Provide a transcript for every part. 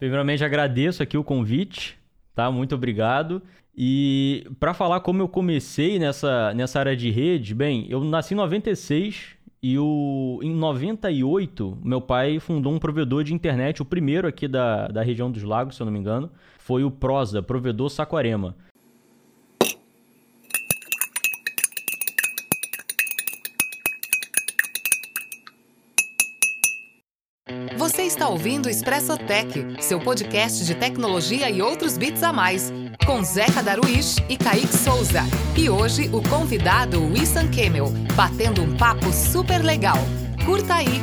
Primeiramente, agradeço aqui o convite, tá? Muito obrigado. E para falar como eu comecei nessa, nessa área de rede, bem, eu nasci em 96 e o, em 98 meu pai fundou um provedor de internet, o primeiro aqui da, da região dos lagos, se eu não me engano, foi o Prosa, provedor Saquarema. Está ouvindo o Expresso Tech, seu podcast de tecnologia e outros bits a mais, com Zeca Daruish e Kaique Souza. E hoje o convidado Wissan Kemel, batendo um papo super legal. Curta aí!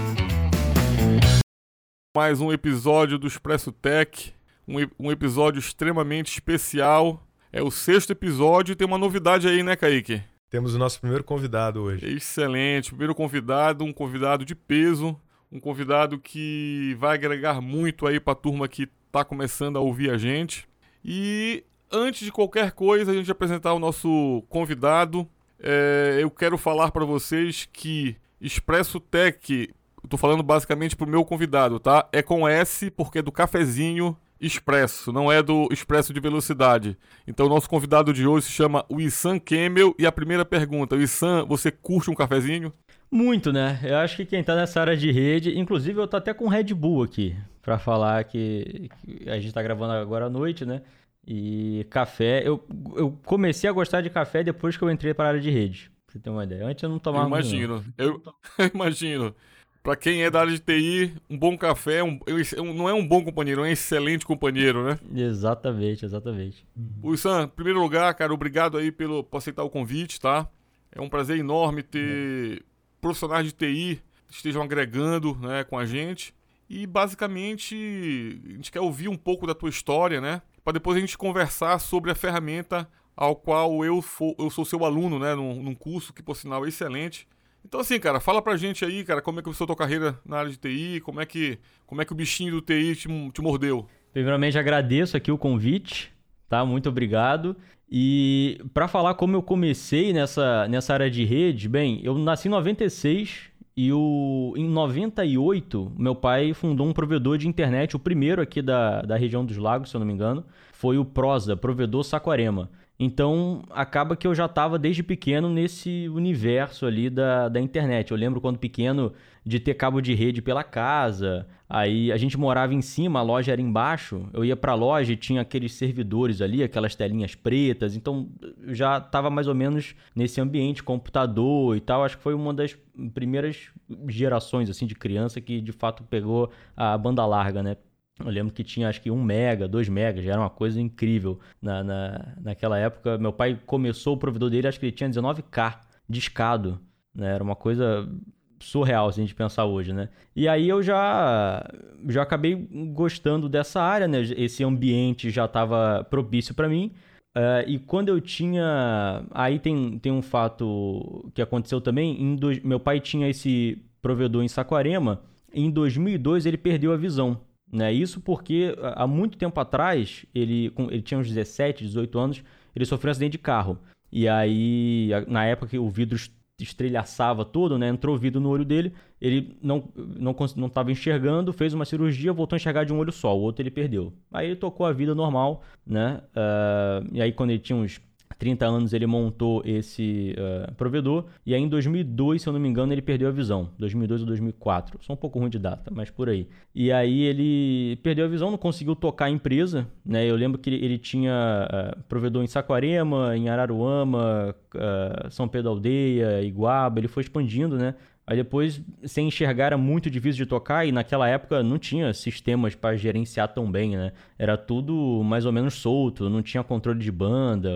Mais um episódio do Expresso Tech, um, um episódio extremamente especial. É o sexto episódio e tem uma novidade aí, né, Kaique? Temos o nosso primeiro convidado hoje. Excelente, primeiro convidado, um convidado de peso, um convidado que vai agregar muito aí para a turma que está começando a ouvir a gente. E antes de qualquer coisa, a gente apresentar o nosso convidado, é, eu quero falar para vocês que Expresso Tech, estou falando basicamente para o meu convidado, tá? É com S porque é do cafezinho expresso, não é do expresso de velocidade. Então, o nosso convidado de hoje se chama Wissan Kemel. E a primeira pergunta: Wissan, você curte um cafezinho? Muito, né? Eu acho que quem tá nessa área de rede, inclusive eu tô até com Red Bull aqui para falar que, que, a gente tá gravando agora à noite, né? E café, eu, eu comecei a gostar de café depois que eu entrei para a área de rede. Pra você ter uma ideia. Antes eu não tomava Eu imagino. Eu, eu imagino. Para quem é da área de TI, um bom café um, não é um bom companheiro, é um excelente companheiro, né? Exatamente, exatamente. Wilson, em primeiro lugar, cara, obrigado aí pelo, por aceitar o convite, tá? É um prazer enorme ter profissionais de TI estejam agregando né, com a gente. E basicamente a gente quer ouvir um pouco da tua história, né? Para depois a gente conversar sobre a ferramenta ao qual eu, for, eu sou seu aluno, né? Num, num, curso que, por sinal, é excelente. Então, assim, cara, fala pra gente aí, cara, como é que começou a tua carreira na área de TI, como é que, como é que o bichinho do TI te, te mordeu? Primeiramente, agradeço aqui o convite, tá? Muito obrigado. E para falar como eu comecei nessa, nessa área de rede, bem, eu nasci em 96 e o, em 98 meu pai fundou um provedor de internet, o primeiro aqui da, da região dos lagos, se eu não me engano, foi o Prosa, provedor Saquarema. Então, acaba que eu já estava desde pequeno nesse universo ali da, da internet. Eu lembro quando pequeno de ter cabo de rede pela casa. Aí a gente morava em cima, a loja era embaixo. Eu ia para a loja e tinha aqueles servidores ali, aquelas telinhas pretas. Então, eu já estava mais ou menos nesse ambiente, computador e tal. Acho que foi uma das primeiras gerações assim de criança que de fato pegou a banda larga, né? Eu lembro que tinha acho que 1 mega, 2 mega, já era uma coisa incrível na, na, naquela época. Meu pai começou o provedor dele, acho que ele tinha 19K discado. Né? Era uma coisa surreal se a gente pensar hoje, né? E aí eu já já acabei gostando dessa área, né? Esse ambiente já estava propício para mim. Uh, e quando eu tinha. Aí tem, tem um fato que aconteceu também. Do... Meu pai tinha esse provedor em Saquarema. Em 2002 ele perdeu a visão. Né? Isso porque há muito tempo atrás, ele, ele tinha uns 17, 18 anos, ele sofreu um acidente de carro. E aí, na época que o vidro estrelhaçava todo, né? Entrou vidro no olho dele, ele não não não estava enxergando, fez uma cirurgia, voltou a enxergar de um olho só, o outro ele perdeu. Aí ele tocou a vida normal, né? Uh, e aí quando ele tinha uns 30 anos ele montou esse uh, provedor e aí em 2002, se eu não me engano, ele perdeu a visão. 2002 ou 2004. Sou um pouco ruim de data, mas por aí. E aí ele perdeu a visão, não conseguiu tocar a empresa, né? Eu lembro que ele, ele tinha uh, provedor em Saquarema, em Araruama, uh, São Pedro Aldeia, Iguaba, ele foi expandindo, né? Aí depois, sem enxergar, era muito difícil de tocar e naquela época não tinha sistemas para gerenciar tão bem, né? Era tudo mais ou menos solto, não tinha controle de banda,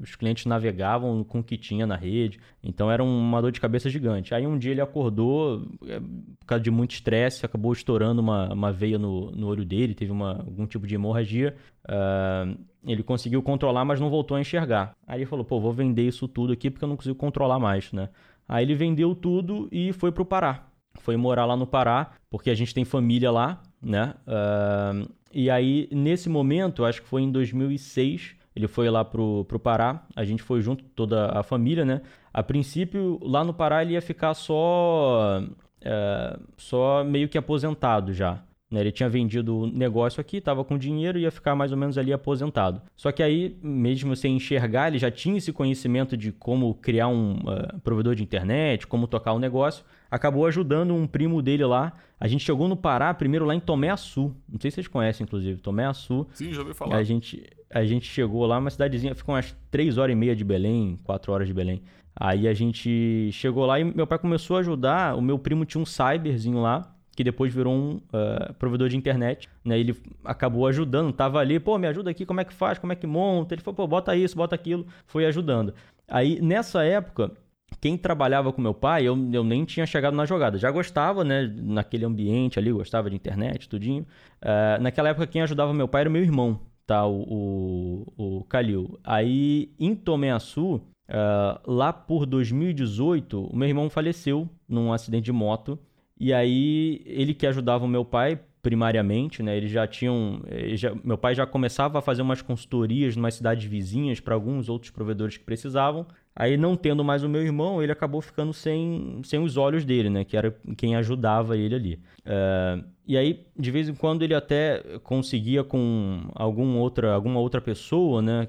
os clientes navegavam com o que tinha na rede, então era uma dor de cabeça gigante. Aí um dia ele acordou, é, por causa de muito estresse, acabou estourando uma, uma veia no, no olho dele, teve uma, algum tipo de hemorragia. Uh, ele conseguiu controlar, mas não voltou a enxergar. Aí ele falou, pô, vou vender isso tudo aqui porque eu não consigo controlar mais, né? Aí ele vendeu tudo e foi para o Pará. Foi morar lá no Pará, porque a gente tem família lá, né? Uh, e aí, nesse momento, acho que foi em 2006, ele foi lá pro, pro Pará, a gente foi junto, toda a família, né? A princípio, lá no Pará ele ia ficar só, uh, só meio que aposentado já. Né? Ele tinha vendido o negócio aqui, estava com dinheiro e ia ficar mais ou menos ali aposentado. Só que aí, mesmo sem enxergar, ele já tinha esse conhecimento de como criar um uh, provedor de internet, como tocar o um negócio. Acabou ajudando um primo dele lá. A gente chegou no Pará, primeiro lá em Tomé Açu. Não sei se vocês conhecem, inclusive, Tomé Açu. Sim, já ouvi falar. A gente, a gente chegou lá, uma cidadezinha, ficou umas 3 horas e meia de Belém, 4 horas de Belém. Aí a gente chegou lá e meu pai começou a ajudar. O meu primo tinha um cyberzinho lá que depois virou um uh, provedor de internet, né? Ele acabou ajudando, tava ali, pô, me ajuda aqui, como é que faz, como é que monta? Ele falou, pô, bota isso, bota aquilo, foi ajudando. Aí, nessa época, quem trabalhava com meu pai, eu, eu nem tinha chegado na jogada. Já gostava, né, naquele ambiente ali, gostava de internet, tudinho. Uh, naquela época, quem ajudava meu pai era meu irmão, tá, o, o, o Calil. Aí, em Tomeaçu, uh, lá por 2018, o meu irmão faleceu num acidente de moto. E aí, ele que ajudava o meu pai, primariamente, né? Eles já tinham. Já, meu pai já começava a fazer umas consultorias em umas cidades vizinhas para alguns outros provedores que precisavam. Aí, não tendo mais o meu irmão, ele acabou ficando sem, sem os olhos dele, né? Que era quem ajudava ele ali. Uh, e aí, de vez em quando, ele até conseguia com algum outra, alguma outra pessoa, né?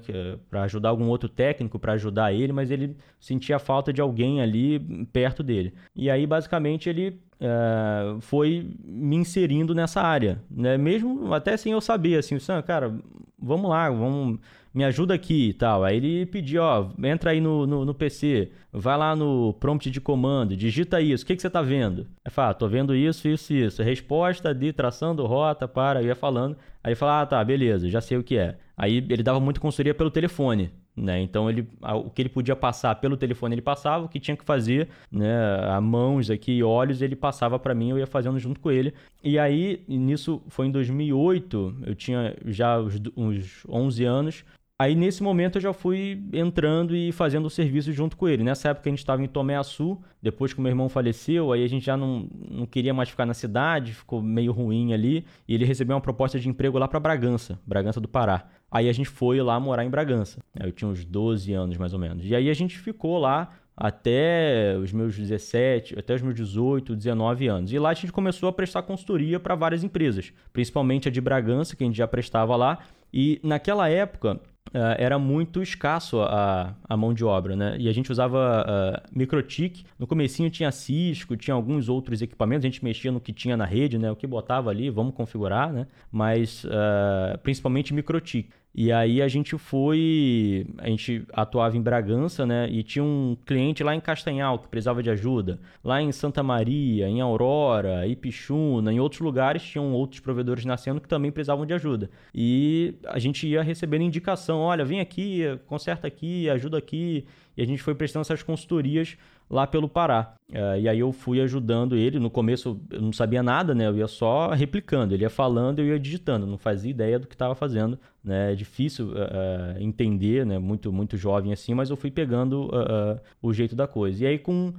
Para ajudar algum outro técnico para ajudar ele, mas ele sentia falta de alguém ali perto dele. E aí, basicamente, ele é, foi me inserindo nessa área, né? Mesmo até sem eu saber, assim, cara, vamos lá, vamos, me ajuda aqui e tal. Aí ele pediu, ó, entra aí no, no, no, PC, vai lá no prompt de comando, digita isso, o que, que você tá vendo? Aí fala, ah, tô vendo isso, isso, isso. Resposta de traçando rota para, eu ia falando. Aí ele fala, ah, tá, beleza, já sei o que é. Aí ele dava muita consultoria pelo telefone, né? Então ele, o que ele podia passar pelo telefone ele passava, o que tinha que fazer, né, a mãos aqui, olhos, ele passava para mim, eu ia fazendo junto com ele. E aí nisso foi em 2008, eu tinha já uns, uns 11 anos. Aí nesse momento eu já fui entrando e fazendo o serviço junto com ele. Nessa época a gente estava em Tomé Açu, depois que o meu irmão faleceu, aí a gente já não, não queria mais ficar na cidade, ficou meio ruim ali, e ele recebeu uma proposta de emprego lá para Bragança, Bragança do Pará. Aí a gente foi lá morar em Bragança. Eu tinha uns 12 anos mais ou menos. E aí a gente ficou lá até os meus 17, até os meus 18, 19 anos. E lá a gente começou a prestar consultoria para várias empresas, principalmente a de Bragança, que a gente já prestava lá. E naquela época, Uh, era muito escasso a, a mão de obra, né? E a gente usava uh, Microtik. No comecinho tinha Cisco, tinha alguns outros equipamentos. A gente mexia no que tinha na rede, né? O que botava ali, vamos configurar, né? Mas uh, principalmente Microtik. E aí a gente foi, a gente atuava em Bragança, né? E tinha um cliente lá em Castanhal que precisava de ajuda. Lá em Santa Maria, em Aurora, Ipixuna, em outros lugares tinham outros provedores nascendo que também precisavam de ajuda. E a gente ia recebendo indicação, olha, vem aqui, conserta aqui, ajuda aqui. E a gente foi prestando essas consultorias lá pelo Pará. Uh, e aí eu fui ajudando ele. No começo eu não sabia nada, né? Eu ia só replicando. Ele ia falando, eu ia digitando. Não fazia ideia do que estava fazendo. Né? É difícil uh, entender, né? Muito, muito jovem assim, mas eu fui pegando uh, o jeito da coisa. E aí com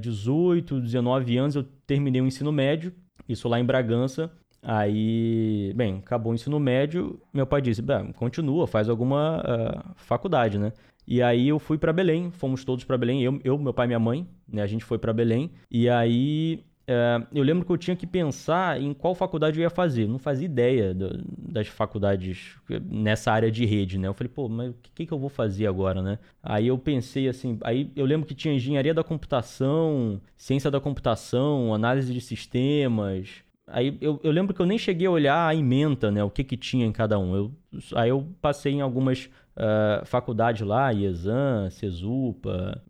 18, 19 anos eu terminei o ensino médio. Isso lá em Bragança. Aí, bem, acabou o ensino médio. Meu pai disse: continua, faz alguma faculdade, né? E aí eu fui para Belém, fomos todos para Belém, eu, eu, meu pai e minha mãe, né? A gente foi para Belém. E aí é, eu lembro que eu tinha que pensar em qual faculdade eu ia fazer. não fazia ideia do, das faculdades nessa área de rede, né? Eu falei, pô, mas o que, que eu vou fazer agora, né? Aí eu pensei assim, aí eu lembro que tinha engenharia da computação, ciência da computação, análise de sistemas. Aí eu, eu lembro que eu nem cheguei a olhar a ementa, né? O que que tinha em cada um. Eu, aí eu passei em algumas uh, faculdade lá, IESAN, CESUPA,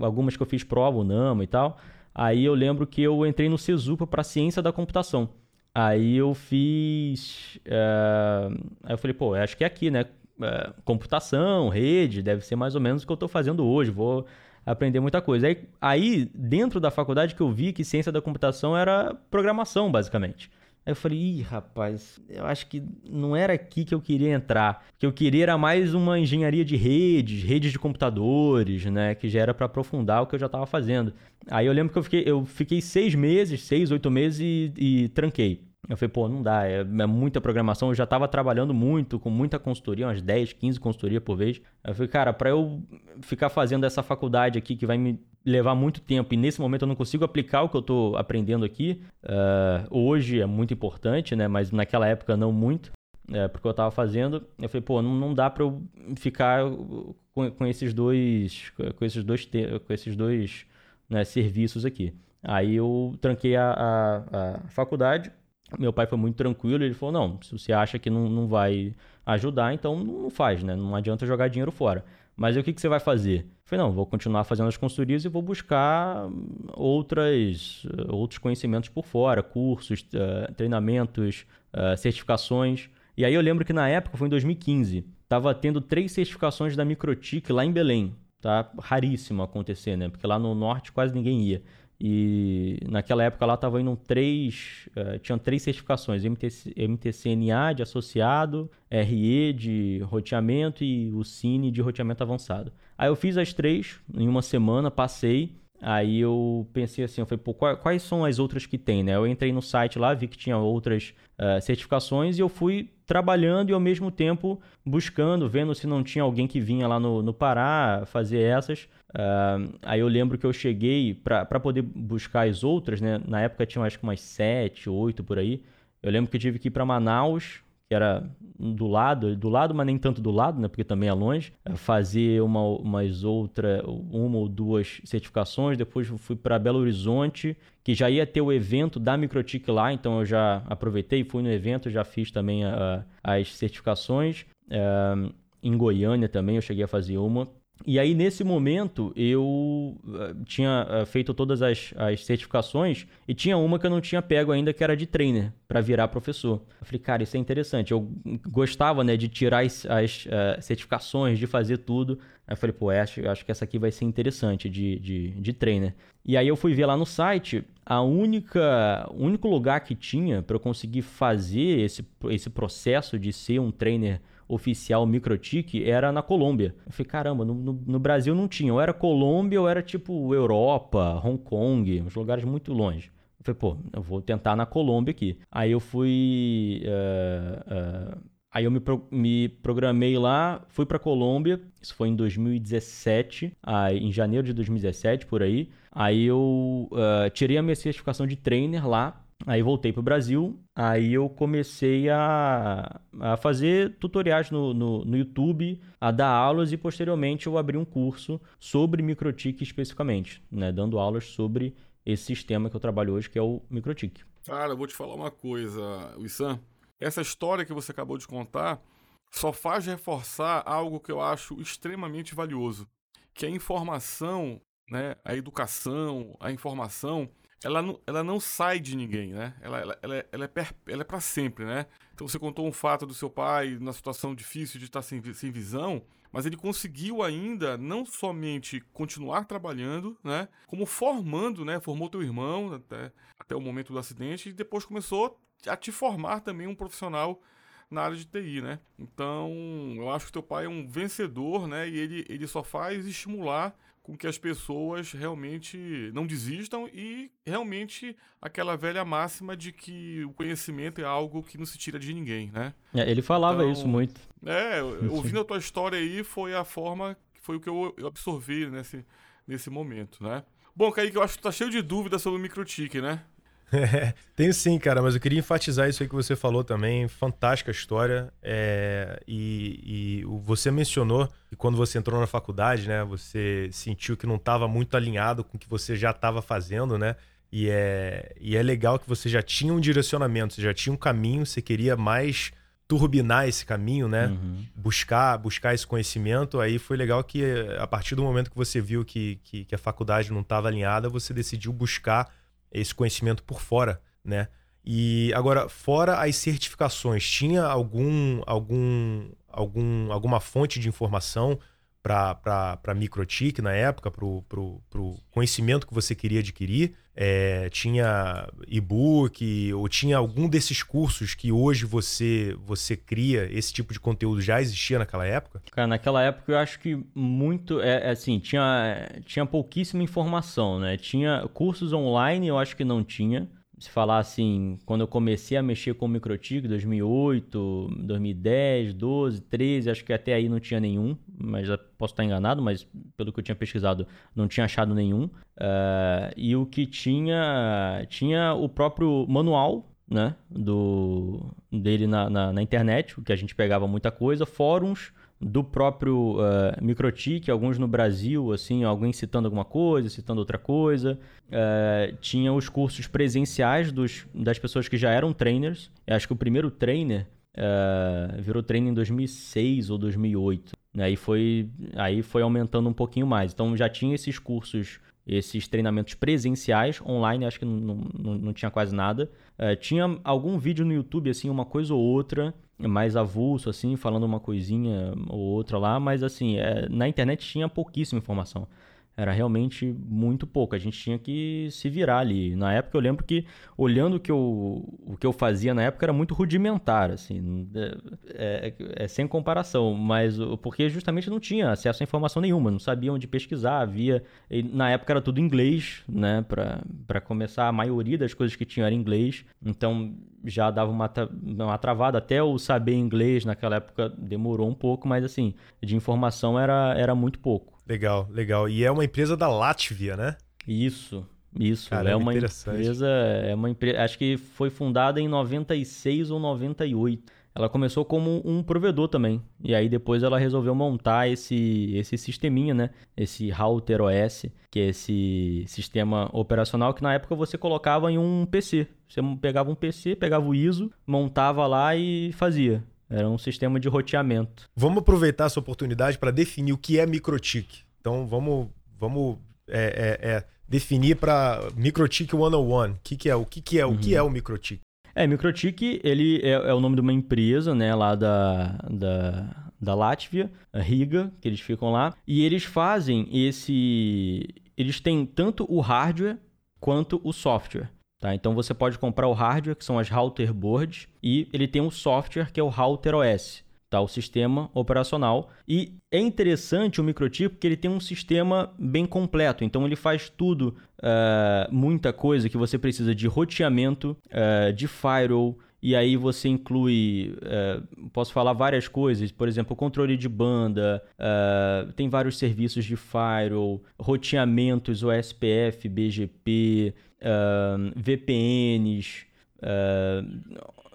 algumas que eu fiz prova, o NAMA e tal. Aí eu lembro que eu entrei no CESUPA para ciência da computação. Aí eu fiz. Uh, aí eu falei, pô, acho que é aqui, né? Uh, computação, rede, deve ser mais ou menos o que eu estou fazendo hoje. Vou aprender muita coisa. Aí, aí, dentro da faculdade, que eu vi que ciência da computação era programação, basicamente. Aí eu falei, ih, rapaz, eu acho que não era aqui que eu queria entrar. O que eu queria era mais uma engenharia de redes, redes de computadores, né? Que já era para aprofundar o que eu já estava fazendo. Aí eu lembro que eu fiquei, eu fiquei seis meses, seis, oito meses e, e tranquei. Eu falei, pô, não dá, é, é muita programação. Eu já estava trabalhando muito, com muita consultoria, umas 10, 15 consultorias por vez. Eu falei, cara, para eu ficar fazendo essa faculdade aqui que vai me levar muito tempo e nesse momento eu não consigo aplicar o que eu estou aprendendo aqui, uh, hoje é muito importante, né? Mas naquela época não muito, é, porque eu estava fazendo. Eu falei, pô, não, não dá para eu ficar com, com, esses dois, com esses dois, com esses dois né, serviços aqui. Aí eu tranquei a, a, a, faculdade. Meu pai foi muito tranquilo. Ele falou: Não, se você acha que não, não vai ajudar, então não faz, né? Não adianta jogar dinheiro fora. Mas o que, que você vai fazer? Eu falei, não, vou continuar fazendo as consultorias e vou buscar outras, outros conhecimentos por fora, cursos, uh, treinamentos, uh, certificações. E aí eu lembro que na época, foi em 2015, estava tendo três certificações da Microtik lá em Belém. Tá raríssimo acontecer, né? Porque lá no norte quase ninguém ia. E naquela época lá estavam indo três, uh, tinham três certificações, MTC, MTCNA de associado, RE de roteamento e o Cine de roteamento avançado. Aí eu fiz as três em uma semana, passei, Aí eu pensei assim, eu falei, pô, quais são as outras que tem, né? Eu entrei no site lá, vi que tinha outras uh, certificações e eu fui trabalhando e ao mesmo tempo buscando, vendo se não tinha alguém que vinha lá no, no Pará fazer essas. Uh, aí eu lembro que eu cheguei para poder buscar as outras, né? Na época tinha acho que umas sete, oito por aí. Eu lembro que eu tive que ir para Manaus, que era do lado, do lado, mas nem tanto do lado, né? Porque também é longe. É, fazer uma, umas outra, uma ou duas certificações. Depois fui para Belo Horizonte, que já ia ter o evento da Microtik lá, então eu já aproveitei, fui no evento, já fiz também a, as certificações. É, em Goiânia também eu cheguei a fazer uma. E aí, nesse momento, eu uh, tinha uh, feito todas as, as certificações e tinha uma que eu não tinha pego ainda, que era de trainer, para virar professor. Eu falei, cara, isso é interessante. Eu gostava né, de tirar as, as uh, certificações, de fazer tudo. Aí eu falei, pô, acho, acho que essa aqui vai ser interessante de, de, de trainer. E aí eu fui ver lá no site, a única, único lugar que tinha para eu conseguir fazer esse, esse processo de ser um trainer oficial Microtik era na Colômbia. Eu falei, caramba, no, no, no, Brasil não tinha. Ou era Colômbia ou era tipo Europa, Hong Kong, uns lugares muito longe. Eu falei, pô, eu vou tentar na Colômbia aqui. Aí eu fui. Uh, uh, aí eu me, pro, me programei lá, fui para Colômbia. Isso foi em 2017, aí, em janeiro de 2017, por aí. Aí eu uh, tirei a minha certificação de trainer lá Aí voltei para o Brasil, aí eu comecei a, a fazer tutoriais no, no, no, YouTube, a dar aulas e posteriormente eu abri um curso sobre microtik especificamente, né? dando aulas sobre esse sistema que eu trabalho hoje, que é o microtik. Cara, eu vou te falar uma coisa, Wissam. Essa história que você acabou de contar só faz reforçar algo que eu acho extremamente valioso, que é a informação, né? a educação, a informação ela não, ela não sai de ninguém, né? Ela, ela, ela, é, ela é, é para sempre, né? Então você contou um fato do seu pai na situação difícil de estar sem, sem visão, mas ele conseguiu ainda não somente continuar trabalhando, né? Como formando, né? Formou teu irmão até, até o momento do acidente e depois começou a te formar também um profissional na área de TI, né? Então, eu acho que teu pai é um vencedor, né? E ele, ele só faz estimular com que as pessoas realmente não desistam e realmente aquela velha máxima de que o conhecimento é algo que não se tira de ninguém, né? É, ele falava então, isso muito. É, ouvindo a tua história aí foi a forma, foi o que eu absorvi nesse, nesse momento, né? Bom, Kaique, eu acho que tu tá cheio de dúvidas sobre o microtique, né? É, tenho sim, cara, mas eu queria enfatizar isso aí que você falou também. Fantástica história. É, e, e, você mencionou que quando você entrou na faculdade, né, você sentiu que não estava muito alinhado com o que você já estava fazendo, né? E é, e é legal que você já tinha um direcionamento, você já tinha um caminho, você queria mais turbinar esse caminho, né? Uhum. Buscar, buscar esse conhecimento. Aí foi legal que a partir do momento que você viu que, que, que a faculdade não estava alinhada, você decidiu buscar esse conhecimento por fora, né? E agora, fora as certificações, tinha algum, algum, algum, alguma fonte de informação para Microtik na época, para o conhecimento que você queria adquirir? É, tinha e-book ou tinha algum desses cursos que hoje você você cria, esse tipo de conteúdo já existia naquela época? Cara, naquela época eu acho que muito, é, é assim, tinha, tinha pouquíssima informação, né? Tinha cursos online, eu acho que não tinha, se falar assim, quando eu comecei a mexer com o MikroTik, 2008, 2010, 12, 13, acho que até aí não tinha nenhum, mas posso estar enganado, mas pelo que eu tinha pesquisado, não tinha achado nenhum. Uh, e o que tinha, tinha o próprio manual né, do, dele na, na, na, internet, o que a gente pegava muita coisa, fóruns do próprio uh, Microtik, alguns no Brasil, assim, alguém citando alguma coisa, citando outra coisa. Uh, tinha os cursos presenciais dos, das pessoas que já eram trainers. Eu acho que o primeiro trainer uh, virou trainer em 2006 ou 2008. Aí foi, aí foi aumentando um pouquinho mais. Então já tinha esses cursos esses treinamentos presenciais, online acho que não, não, não tinha quase nada. Tinha algum vídeo no YouTube, assim, uma coisa ou outra, mais avulso, assim, falando uma coisinha ou outra lá, mas assim, é, na internet tinha pouquíssima informação era realmente muito pouco. A gente tinha que se virar ali. Na época eu lembro que, olhando o que eu, o que eu fazia na época, era muito rudimentar, assim. É, é, é sem comparação, mas porque justamente não tinha acesso a informação nenhuma, não sabia onde pesquisar, havia... na época era tudo inglês, né, para começar, a maioria das coisas que tinham era inglês, então já dava uma, uma travada. Até o saber inglês naquela época demorou um pouco, mas assim, de informação era, era muito pouco. Legal, legal. E é uma empresa da Latvia, né? Isso, isso. Caramba, é uma empresa, é uma empresa, acho que foi fundada em 96 ou 98. Ela começou como um provedor também. E aí depois ela resolveu montar esse, esse sisteminha, né? Esse Router OS, que é esse sistema operacional que na época você colocava em um PC. Você pegava um PC, pegava o ISO, montava lá e fazia. Era um sistema de roteamento. Vamos aproveitar essa oportunidade para definir o que é microtik. Então vamos, vamos é, é, é, definir para microtik 101. O que, que é? O que, que é? Uhum. O que é o microtik? É, Microtik, ele é, é, o nome de uma empresa, né, lá da, da, da Látvia, Riga, que eles ficam lá, e eles fazem esse... Eles têm tanto o hardware quanto o software. Tá? Então você pode comprar o hardware, que são as router boards, e ele tem um software que é o Router OS, tá? o sistema operacional. E é interessante o microchip porque ele tem um sistema bem completo. Então ele faz tudo, uh, muita coisa que você precisa de roteamento, uh, de firewall, e aí você inclui, uh, posso falar várias coisas, por exemplo, controle de banda, tem vários serviços de firewall, roteamentos OSPF, BGP, uh, VPNs,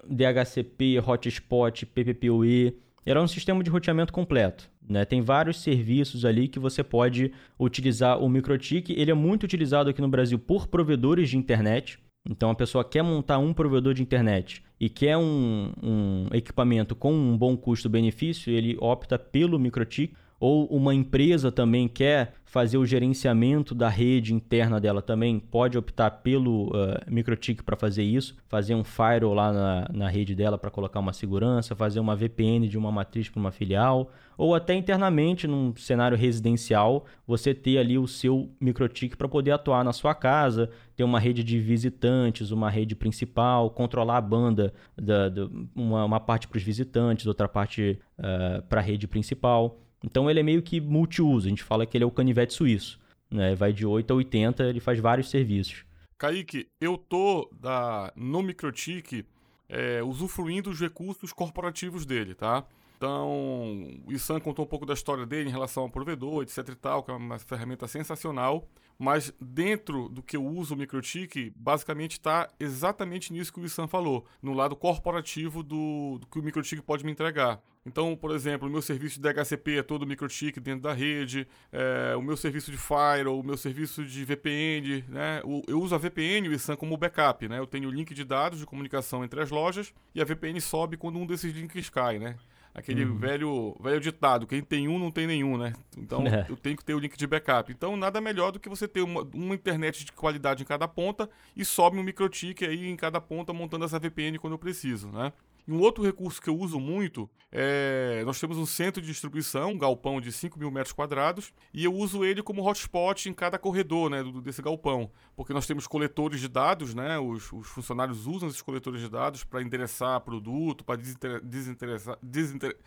DHCP, hotspot, PPPoE. Era um sistema de roteamento completo. Né? Tem vários serviços ali que você pode utilizar o MikroTik. Ele é muito utilizado aqui no Brasil por provedores de internet. Então a pessoa quer montar um provedor de internet e quer um, um equipamento com um bom custo-benefício, ele opta pelo MikroTik ou uma empresa também quer fazer o gerenciamento da rede interna dela também, pode optar pelo uh, MikroTik para fazer isso, fazer um firewall lá na, na rede dela para colocar uma segurança, fazer uma VPN de uma matriz para uma filial, ou até internamente num cenário residencial, você ter ali o seu MikroTik para poder atuar na sua casa, ter uma rede de visitantes, uma rede principal, controlar a banda, da, da uma, uma parte para os visitantes, outra parte uh, para a rede principal. Então ele é meio que multiuso, a gente fala que ele é o canivete suíço. Né? Vai de 8 a 80, ele faz vários serviços. Kaique, eu tô da, no Microtik é, usufruindo dos recursos corporativos dele, tá? Então, o Issan contou um pouco da história dele em relação ao provedor, etc e tal, que é uma ferramenta sensacional. Mas dentro do que eu uso o MikroTik, basicamente está exatamente nisso que o Issan falou, no lado corporativo do, do que o MikroTik pode me entregar. Então, por exemplo, o meu serviço de DHCP é todo MikroTik dentro da rede, é, o meu serviço de Firewall, o meu serviço de VPN, né? eu uso a VPN e o ISAN como backup, né? Eu tenho o link de dados de comunicação entre as lojas e a VPN sobe quando um desses links cai, né? Aquele uhum. velho, velho ditado, quem tem um não tem nenhum, né? Então é. eu tenho que ter o link de backup. Então nada melhor do que você ter uma, uma internet de qualidade em cada ponta e sobe um microtik aí em cada ponta montando essa VPN quando eu preciso, né? E um outro recurso que eu uso muito é. Nós temos um centro de distribuição, um galpão de 5 mil metros quadrados, e eu uso ele como hotspot em cada corredor né, desse galpão. Porque nós temos coletores de dados, né? Os, os funcionários usam esses coletores de dados para endereçar produto, para desinter,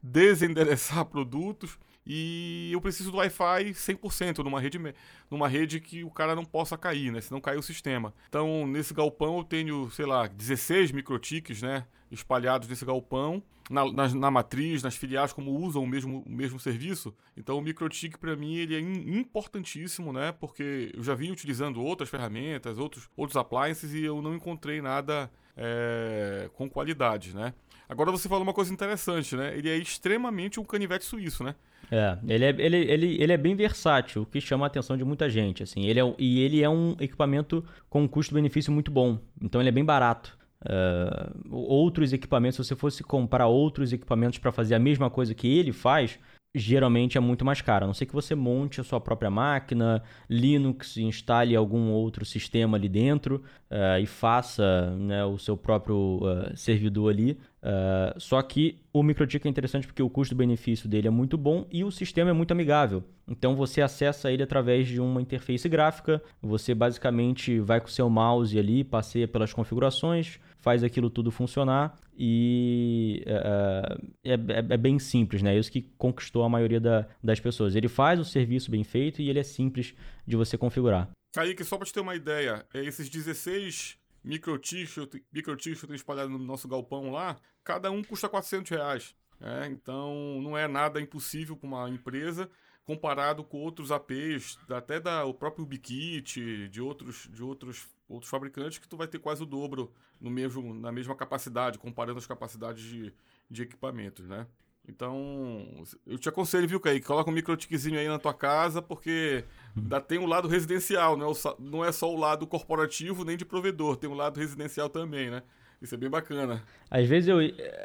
desendereçar produtos. E eu preciso do Wi-Fi 100% numa rede, numa rede que o cara não possa cair, né? Senão cai o sistema. Então, nesse galpão eu tenho, sei lá, 16 microtiques, né? Espalhados nesse galpão, na, na, na, matriz, nas filiais, como usam o mesmo, o mesmo serviço. Então, o microtique, para mim, ele é importantíssimo, né? Porque eu já vim utilizando outras ferramentas, outros, outros appliances e eu não encontrei nada é, com qualidade, né? Agora você falou uma coisa interessante, né? Ele é extremamente um canivete suíço, né? É, ele é, ele, ele, ele é bem versátil, o que chama a atenção de muita gente, assim. Ele é, e ele é um equipamento com um custo-benefício muito bom, então ele é bem barato. Uh, outros equipamentos, se você fosse comprar outros equipamentos para fazer a mesma coisa que ele faz, geralmente é muito mais caro. A não ser que você monte a sua própria máquina, Linux, instale algum outro sistema ali dentro uh, e faça né, o seu próprio uh, servidor ali. Uh, só que o MikroTik é interessante porque o custo-benefício dele é muito bom e o sistema é muito amigável. Então você acessa ele através de uma interface gráfica. Você basicamente vai com o seu mouse ali, passeia pelas configurações, faz aquilo tudo funcionar e uh, é, é, é, bem simples, né? Isso que conquistou a maioria da, das pessoas. Ele faz o serviço bem feito e ele é simples de você configurar. Kaique, só para te ter uma ideia, é esses 16 micro-t-shirt micro espalhados no nosso galpão lá, cada um custa 400 reais. É, então não é nada impossível para uma empresa comparado com outros APs, até da o próprio Ubikit, de outros de outros outros fabricantes que tu vai ter quase o dobro no mesmo na mesma capacidade, comparando as capacidades de, de equipamentos, né? Então, eu te aconselho, viu, Kaique? Coloca um microtiquezinho aí na tua casa, porque ainda tem um lado residencial, né? não é só o lado corporativo nem de provedor, tem um lado residencial também, né? Isso é bem bacana. Às vezes eu,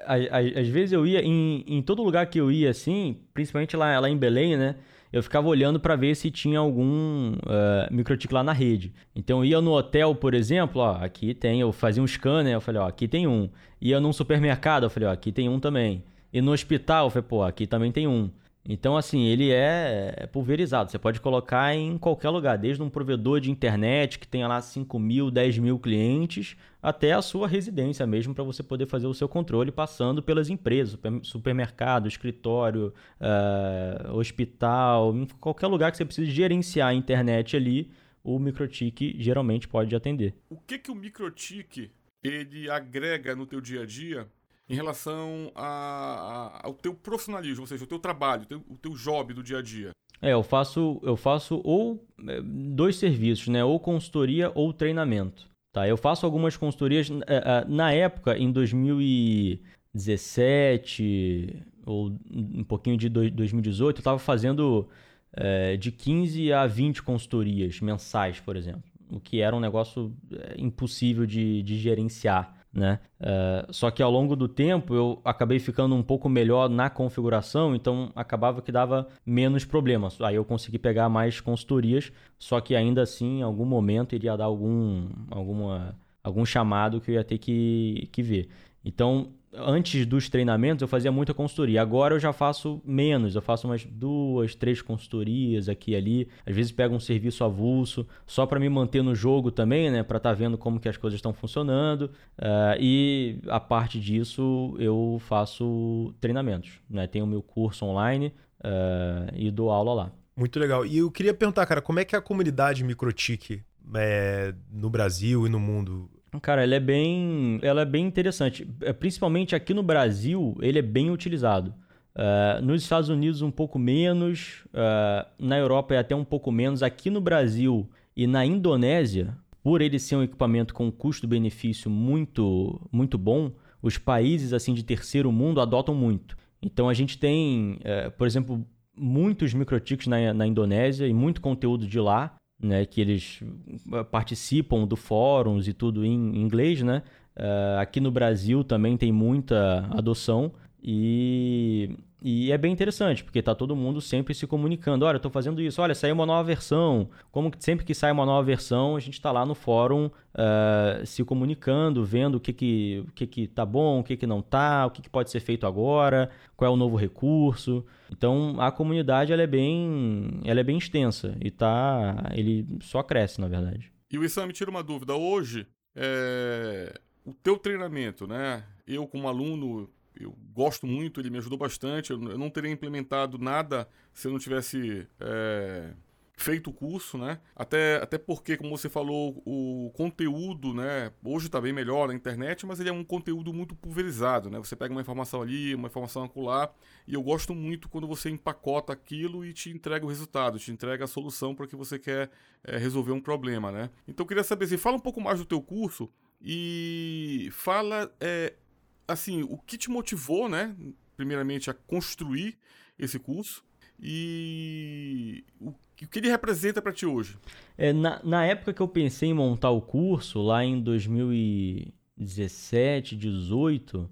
às, às vezes eu ia, em, em todo lugar que eu ia, assim, principalmente lá, lá em Belém, né? Eu ficava olhando para ver se tinha algum uh, lá na rede. Então ia no hotel, por exemplo, ó, aqui tem, eu fazia um scanner, eu falei, ó, aqui tem um. Ia num supermercado, eu falei, ó, aqui tem um também. E no hospital, eu falei, pô, aqui também tem um. Então, assim, ele é pulverizado. Você pode colocar em qualquer lugar, desde um provedor de internet que tenha lá 5 mil, 10 mil clientes, até a sua residência mesmo, para você poder fazer o seu controle passando pelas empresas, supermercado, escritório, uh, hospital, em qualquer lugar que você precise gerenciar a internet ali, o MikroTik geralmente pode atender. O que, que o MikroTik ele agrega no teu dia a dia em relação a, a, ao teu profissionalismo, ou seja, o teu trabalho, o teu, o teu job do dia a dia? É, eu faço, eu faço ou é, dois serviços, né? Ou consultoria ou treinamento. Tá? Eu faço algumas consultorias. É, é, na época, em 2017 ou um pouquinho de 2018, eu estava fazendo é, de 15 a 20 consultorias mensais, por exemplo. O que era um negócio impossível de, de gerenciar né? Uh, só que ao longo do tempo eu acabei ficando um pouco melhor na configuração, então acabava que dava menos problemas. Aí eu consegui pegar mais consultorias, só que ainda assim, em algum momento iria dar algum, alguma, algum chamado que eu ia ter que, que ver. Então antes dos treinamentos eu fazia muita consultoria. Agora eu já faço menos, eu faço umas duas, três consultorias aqui e ali. Às vezes pego um serviço avulso só para me manter no jogo também, né? Para estar tá vendo como que as coisas estão funcionando. Uh, e a parte disso eu faço treinamentos, né? Tenho o meu curso online uh, e dou aula lá. Muito legal. E eu queria perguntar, cara, como é que é a comunidade Microtik é, no Brasil e no mundo? Cara, ela é bem, ela é bem interessante. É, principalmente aqui no Brasil, ele é bem utilizado. Uh, nos Estados Unidos um pouco menos, uh, na Europa é até um pouco menos. Aqui no Brasil e na Indonésia, por ele ser um equipamento com custo-benefício muito, muito bom, os países assim de terceiro mundo adotam muito. Então a gente tem, uh, por exemplo, muitos microtics na, na Indonésia e muito conteúdo de lá né, que eles eh, participam do fóruns e tudo em inglês, né? Uh, aqui no Brasil também tem muita adoção e E é bem interessante, porque tá todo mundo sempre se comunicando. Olha, eu tô fazendo isso, olha, saiu uma nova versão. Como que sempre que sai uma nova versão, a gente está lá no fórum uh, se comunicando, vendo o que que, o que que tá bom, o que que não tá, o que, que pode ser feito agora, qual é o novo recurso. Então a comunidade ela é bem, ela é bem extensa e tá, ele só cresce na verdade. E o Issam me tira uma dúvida hoje, é... o teu treinamento, né? Eu como aluno eu gosto muito, ele me ajudou bastante. Eu, não teria implementado nada se eu não tivesse é, feito o curso, né? Até, até porque, como você falou, o conteúdo, né? Hoje está bem melhor na internet, mas ele é um conteúdo muito pulverizado, né? Você pega uma informação ali, uma informação acolá, e eu gosto muito quando você empacota aquilo e te entrega o resultado, te entrega a solução para que você quer é, resolver um problema, né? Então eu queria saber, se assim, fala um pouco mais do teu curso e fala é, assim, o que te motivou, né, primeiramente, a construir esse curso e o, que ele representa para ti hoje? É, na, na época que eu pensei em montar o curso, lá em 2017, 18, uh,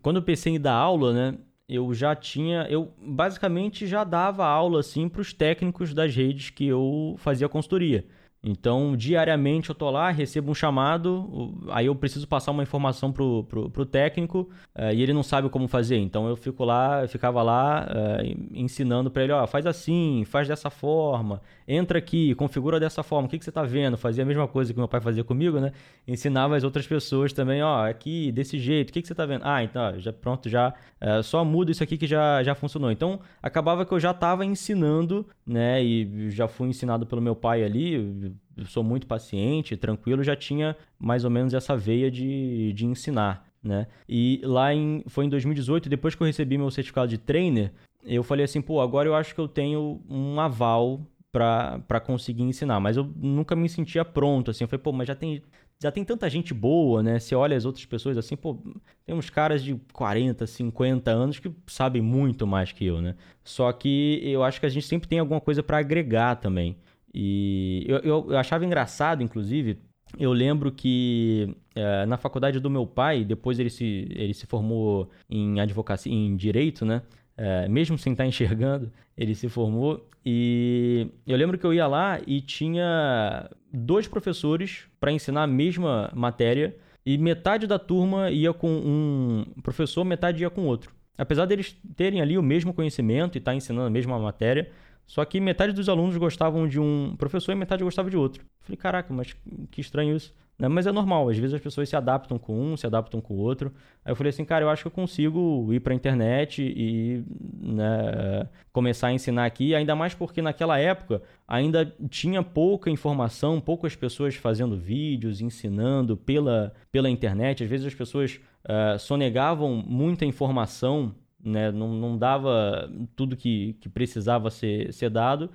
quando eu pensei em dar aula, né, eu já tinha, eu basicamente já dava aula assim para os técnicos das redes que eu fazia consultoria. Então, diariamente eu tô lá, recebo um chamado, aí eu preciso passar uma informação pro, pro, pro técnico uh, e ele não sabe como fazer. Então eu fico lá, eu ficava lá uh, ensinando para ele, ó, faz assim, faz dessa forma, entra aqui, configura dessa forma, o que, que você tá vendo? Fazia a mesma coisa que meu pai fazia comigo, né? Ensinava as outras pessoas também, ó, aqui, desse jeito, o que, que você tá vendo? Ah, então, já pronto, já uh, só muda isso aqui que já, já funcionou. Então, acabava que eu já tava ensinando, né? E já fui ensinado pelo meu pai ali, sou muito paciente, tranquilo, já tinha mais ou menos essa veia de, de ensinar. Né? E lá em, foi em 2018, depois que eu recebi meu certificado de trainer, eu falei assim, pô, agora eu acho que eu tenho um aval para conseguir ensinar, mas eu nunca me sentia pronto, assim, eu falei, pô, mas já tem, já tem tanta gente boa, né? Você olha as outras pessoas assim, pô, tem uns caras de 40, 50 anos que sabem muito mais que eu, né? Só que eu acho que a gente sempre tem alguma coisa para agregar também. E eu, eu, eu achava engraçado, inclusive, eu lembro que é, na faculdade do meu pai, depois ele se, ele se formou em advocacia, em direito, né? É, mesmo sem estar enxergando, ele se formou. E eu lembro que eu ia lá e tinha dois professores para ensinar a mesma matéria. E metade da turma ia com um professor, metade ia com outro. Apesar deles terem ali o mesmo conhecimento e estar tá ensinando a mesma matéria, só que metade dos alunos gostavam de um professor e metade gostava de outro. Falei, caraca, mas que estranho isso. Né? Mas é normal, às vezes as pessoas se adaptam com um, se adaptam com o outro. Aí eu falei assim, cara, eu acho que eu consigo ir para a internet e né, começar a ensinar aqui, ainda mais porque naquela época ainda tinha pouca informação, poucas pessoas fazendo vídeos, ensinando pela, pela internet. Às vezes as pessoas uh, sonegavam muita informação né? Não, não dava tudo que, que precisava ser, ser dado.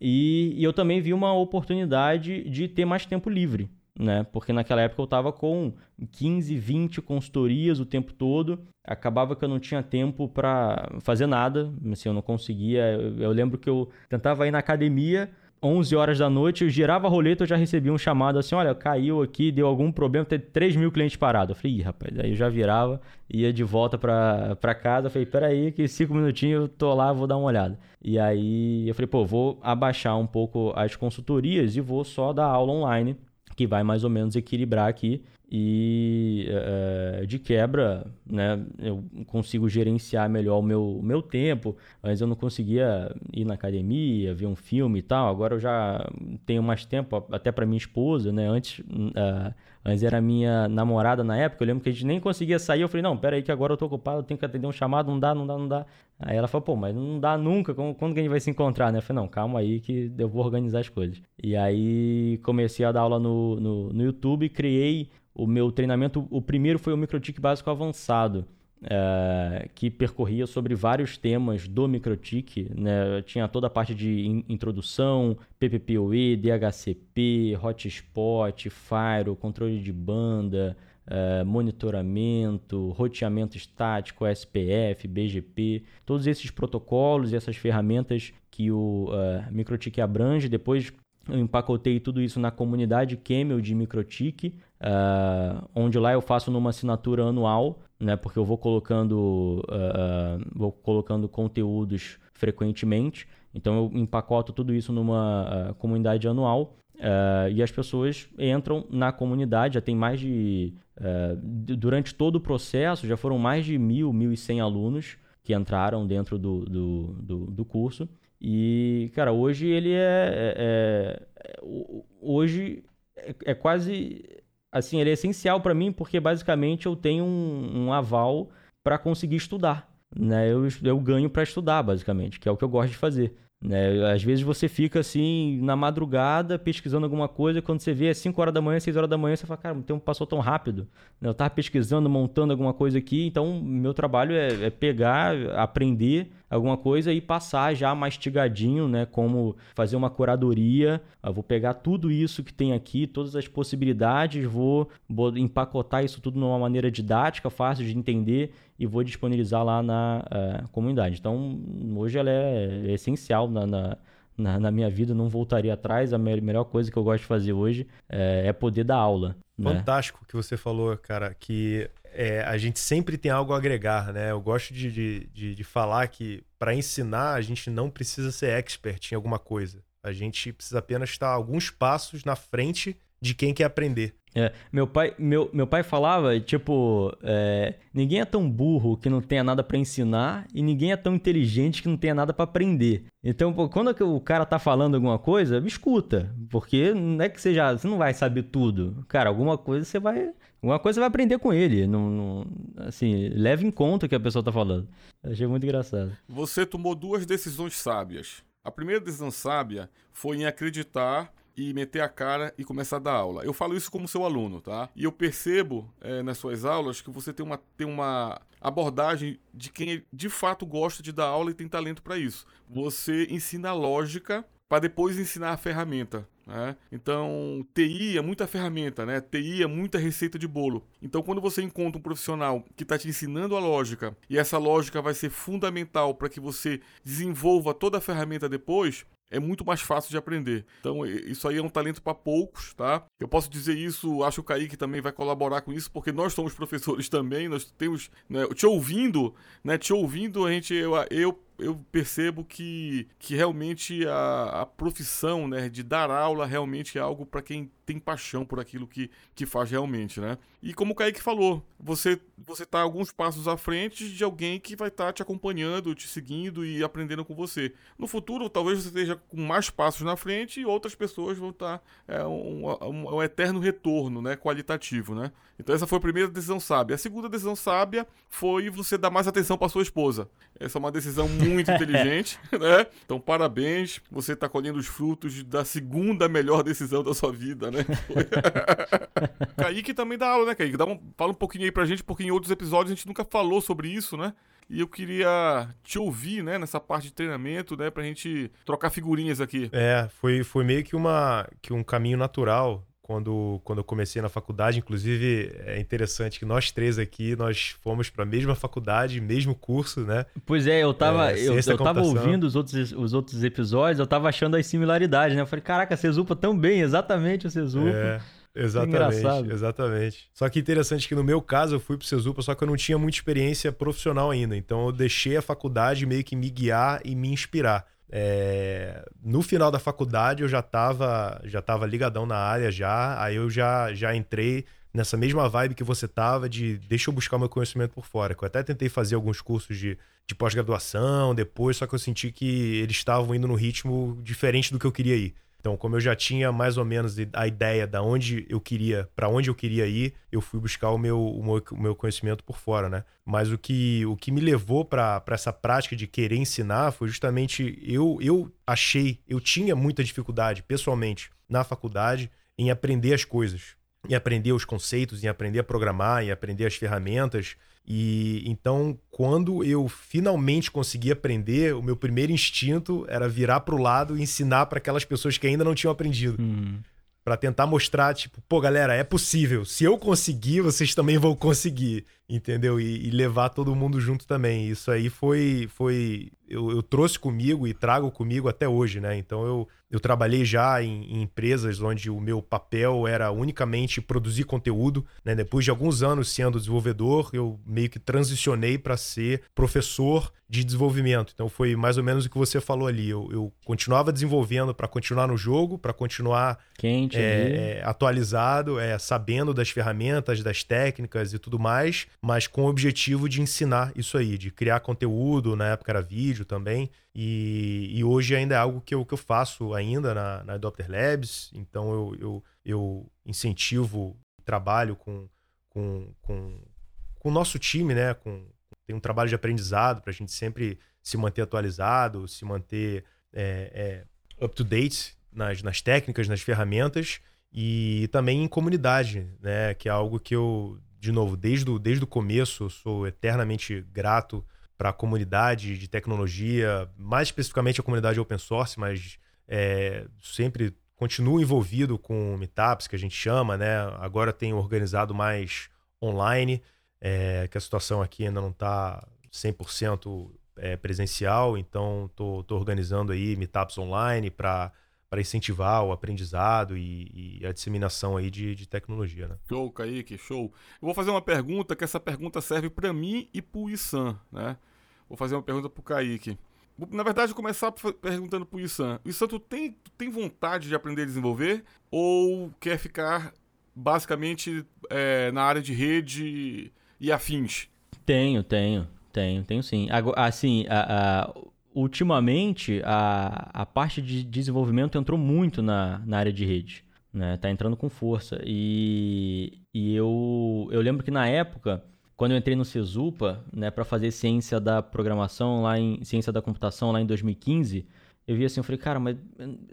E, e eu também vi uma oportunidade de ter mais tempo livre, né? Porque naquela época eu estava com 15, 20 consultorias o tempo todo. Acabava que eu não tinha tempo para fazer nada, assim, eu não conseguia. Eu, eu lembro que eu tentava ir na academia, 11 horas da noite, eu girava a roleta, eu já recebia um chamado assim, olha, caiu aqui, deu algum problema, tem 3 mil clientes parados. Eu falei, ih, rapaz, aí eu já virava, ia de volta pra casa, eu falei, peraí, que 5 minutinhos eu tô lá, vou dar uma olhada. E aí eu falei, pô, vou abaixar um pouco as consultorias e vou só dar aula online, que vai mais ou menos equilibrar aqui e é, de quebra, né, eu consigo gerenciar melhor o meu, meu tempo. Mas eu não conseguia ir na academia, ver um filme e tal. Agora eu já tenho mais tempo, até para minha esposa, né? Antes, uh, antes era minha namorada na época. Eu lembro que a gente nem conseguia sair. Eu falei, não, pera aí que agora eu tô ocupado, eu tenho que atender um chamado, não dá, não dá, não dá. Aí ela falou, pô, mas não dá nunca, quando que a gente vai se encontrar, né? Eu falei, não, calma aí que eu vou organizar as coisas. E aí comecei a dar aula no, no, no YouTube, criei o meu treinamento, o primeiro foi o microtique básico avançado, é, que percorria sobre vários temas do microtique, né? Tinha toda a parte de in introdução, PPPoE, DHCP, hotspot, Fire, controle de banda, é, monitoramento, roteamento estático, SPF, BGP, todos esses protocolos e essas ferramentas que o uh, microtique abrange. Depois eu empacotei tudo isso na comunidade Camel de Microtik, uh, onde lá eu faço numa assinatura anual né? Porque eu vou colocando, uh, vou colocando conteúdos frequentemente. Então eu empacoto tudo isso numa uh, comunidade anual uh, e as pessoas entram na comunidade. Já tem mais de durante todo o processo já foram mais de mil, mil e cem alunos que entraram dentro do, do, do, do curso. E, cara, hoje ele é. é, é hoje é, é, quase. Assim, ele é essencial para mim porque basicamente eu tenho um, um aval para conseguir estudar. Né? Eu, eu ganho para estudar, basicamente, que é o que eu gosto de fazer. Né? Às vezes você fica assim na madrugada pesquisando alguma coisa, quando você vê é 5 horas da manhã, 6 horas da manhã, você fala, cara, o tempo passou tão rápido. Né? Eu estava pesquisando, montando alguma coisa aqui, então meu trabalho é, é pegar, aprender alguma coisa e passar já mastigadinho, né? Como fazer uma curadoria. Eu vou pegar tudo isso que tem aqui, todas as possibilidades, vou, vou empacotar isso tudo de uma maneira didática, fácil de entender e vou disponibilizar lá na uh, comunidade. Então, hoje ela é, é essencial na, na na, na, minha vida, não voltaria atrás. A melhor coisa que eu gosto de fazer hoje é, é poder dar aula. Né? Fantástico que você falou, cara, que é, a gente sempre tem algo a agregar, né? Eu gosto de, de, de, de falar que para ensinar a gente não precisa ser expert em alguma coisa. A gente precisa apenas estar alguns passos na frente de quem quer aprender. É, meu, pai, meu, meu pai falava, tipo, é, ninguém é tão burro que não tenha nada para ensinar e ninguém é tão inteligente que não tenha nada para aprender. Então, pô, quando o cara tá falando alguma coisa, escuta, porque não é que você já, você não vai saber tudo. Cara, alguma coisa você vai, alguma coisa você vai aprender com ele. Não, não, assim, leve em conta o que a pessoa tá falando. achei muito engraçado. Você tomou duas decisões sábias. A primeira decisão sábia foi em acreditar e meter a cara e começar a dar aula. Eu falo isso como seu aluno, tá? E eu percebo é, nas suas aulas que você tem uma, tem uma abordagem de quem de fato gosta de dar aula e tem talento para isso. Você ensina a lógica para depois ensinar a ferramenta. Né? Então, TI é muita ferramenta, né? TI é muita receita de bolo. Então, quando você encontra um profissional que está te ensinando a lógica e essa lógica vai ser fundamental para que você desenvolva toda a ferramenta depois, é muito mais fácil de aprender. Então, isso aí é um talento para poucos, tá? Eu posso dizer isso, acho que o Kaique também vai colaborar com isso, porque nós somos professores também, nós temos, né, te ouvindo, né, te ouvindo, a gente, eu, eu eu percebo que, que realmente a, a profissão né, de dar aula realmente é algo para quem tem paixão por aquilo que, que faz realmente, né? E como o Kaique falou, você você tá alguns passos à frente de alguém que vai estar tá te acompanhando, te seguindo e aprendendo com você. No futuro, talvez você esteja com mais passos na frente e outras pessoas vão estar tá, é, um, um, um, eterno retorno, né, qualitativo, né? Então essa foi a primeira decisão sábia. A segunda decisão sábia foi você dar mais atenção para sua esposa. Essa é uma decisão muito inteligente, né? Então parabéns, você está colhendo os frutos da segunda melhor decisão da sua vida, né? né? Kaique também dá aula, né, Kaique? Dá um, fala um pouquinho aí pra gente, porque em outros episódios a gente nunca falou sobre isso, né? E eu queria te ouvir, né, nessa parte de treinamento, né, pra gente trocar figurinhas aqui. É, foi, foi meio que, uma, que um caminho natural quando, quando eu comecei na faculdade. Inclusive, é interessante que nós três aqui, nós fomos para a mesma faculdade, mesmo curso, né? Pois é, eu tava, é, eu, eu tava ouvindo os outros, os outros episódios, eu tava achando as similaridades, né? Eu falei, caraca, Cesupa tão bem, exatamente o Cesupa. É. Exatamente, exatamente. Só que interessante que no meu caso eu fui pro Cesupa, só que eu não tinha muita experiência profissional ainda. Então eu deixei a faculdade meio que me guiar e me inspirar. É, no final da faculdade eu já estava já tava ligadão na área já, aí eu já, já entrei nessa mesma vibe que você tava de deixa eu buscar meu conhecimento por fora. Eu até tentei fazer alguns cursos de, de pós-graduação depois, só que eu senti que eles estavam indo no ritmo diferente do que eu queria ir. Então, como eu já tinha mais ou menos a ideia da onde eu queria, para onde eu queria ir, eu fui buscar o meu, o meu, conhecimento por fora, né? Mas o que, o que me levou para essa prática de querer ensinar foi justamente eu, eu achei, eu tinha muita dificuldade, pessoalmente, na faculdade, em aprender as coisas, em aprender os conceitos, em aprender a programar, em aprender as ferramentas. E então, quando eu finalmente consegui aprender, o meu primeiro instinto era virar para o lado e ensinar para aquelas pessoas que ainda não tinham aprendido. Uhum. Para tentar mostrar, tipo, pô, galera, é possível. Se eu conseguir, vocês também vão conseguir. Entendeu? E, e, levar todo mundo junto também. Isso aí foi. foi eu, eu, trouxe comigo e trago comigo até hoje, né? Então eu, eu trabalhei já em, em, empresas onde o meu papel era unicamente produzir conteúdo. Né? Depois de alguns anos sendo desenvolvedor, eu meio que transicionei para ser professor de desenvolvimento. Então foi mais ou menos o que você falou ali. Eu, eu continuava desenvolvendo para continuar no jogo, para continuar quente, é, é, atualizado, é, sabendo das ferramentas, das técnicas e tudo mais, mas com o objetivo de ensinar isso aí, de criar conteúdo. Na época era vídeo também. E, e hoje ainda é algo que eu, que eu faço ainda na, na Adopter Labs. Então eu, eu, eu incentivo, trabalho com, com, com, com o nosso time, né? Com, tem um trabalho de aprendizado para a gente sempre se manter atualizado, se manter é, é, up to date nas, nas técnicas, nas ferramentas e também em comunidade, né? Que é algo que eu, de novo, desde o, desde o começo, sou eternamente grato para a comunidade de tecnologia, mais especificamente a comunidade open source, mas é, sempre continuo envolvido com meetups que a gente chama, né? Agora tenho organizado mais online é, que a situação aqui ainda não está 100% é, presencial, então estou organizando aí meetups online para para incentivar o aprendizado e, e, a disseminação aí de, de tecnologia. Né? Show, Kaique, show. Eu vou fazer uma pergunta, que essa pergunta serve para mim e para o Issan. Né? Vou fazer uma pergunta para o Kaique. Na verdade, começar perguntando para o Issan. Issan, tu tem, tu tem vontade de aprender a desenvolver ou quer ficar basicamente é, na área de rede e afins? Tenho, tenho, tenho, tenho sim. Assim, a, a, ultimamente a, a parte de desenvolvimento entrou muito na, na área de rede. Né? Tá entrando com força. E, e eu, eu lembro que na época, quando eu entrei no Cesupa, né, para fazer ciência da programação lá em ciência da computação lá em 2015, eu vi assim, eu falei, cara, mas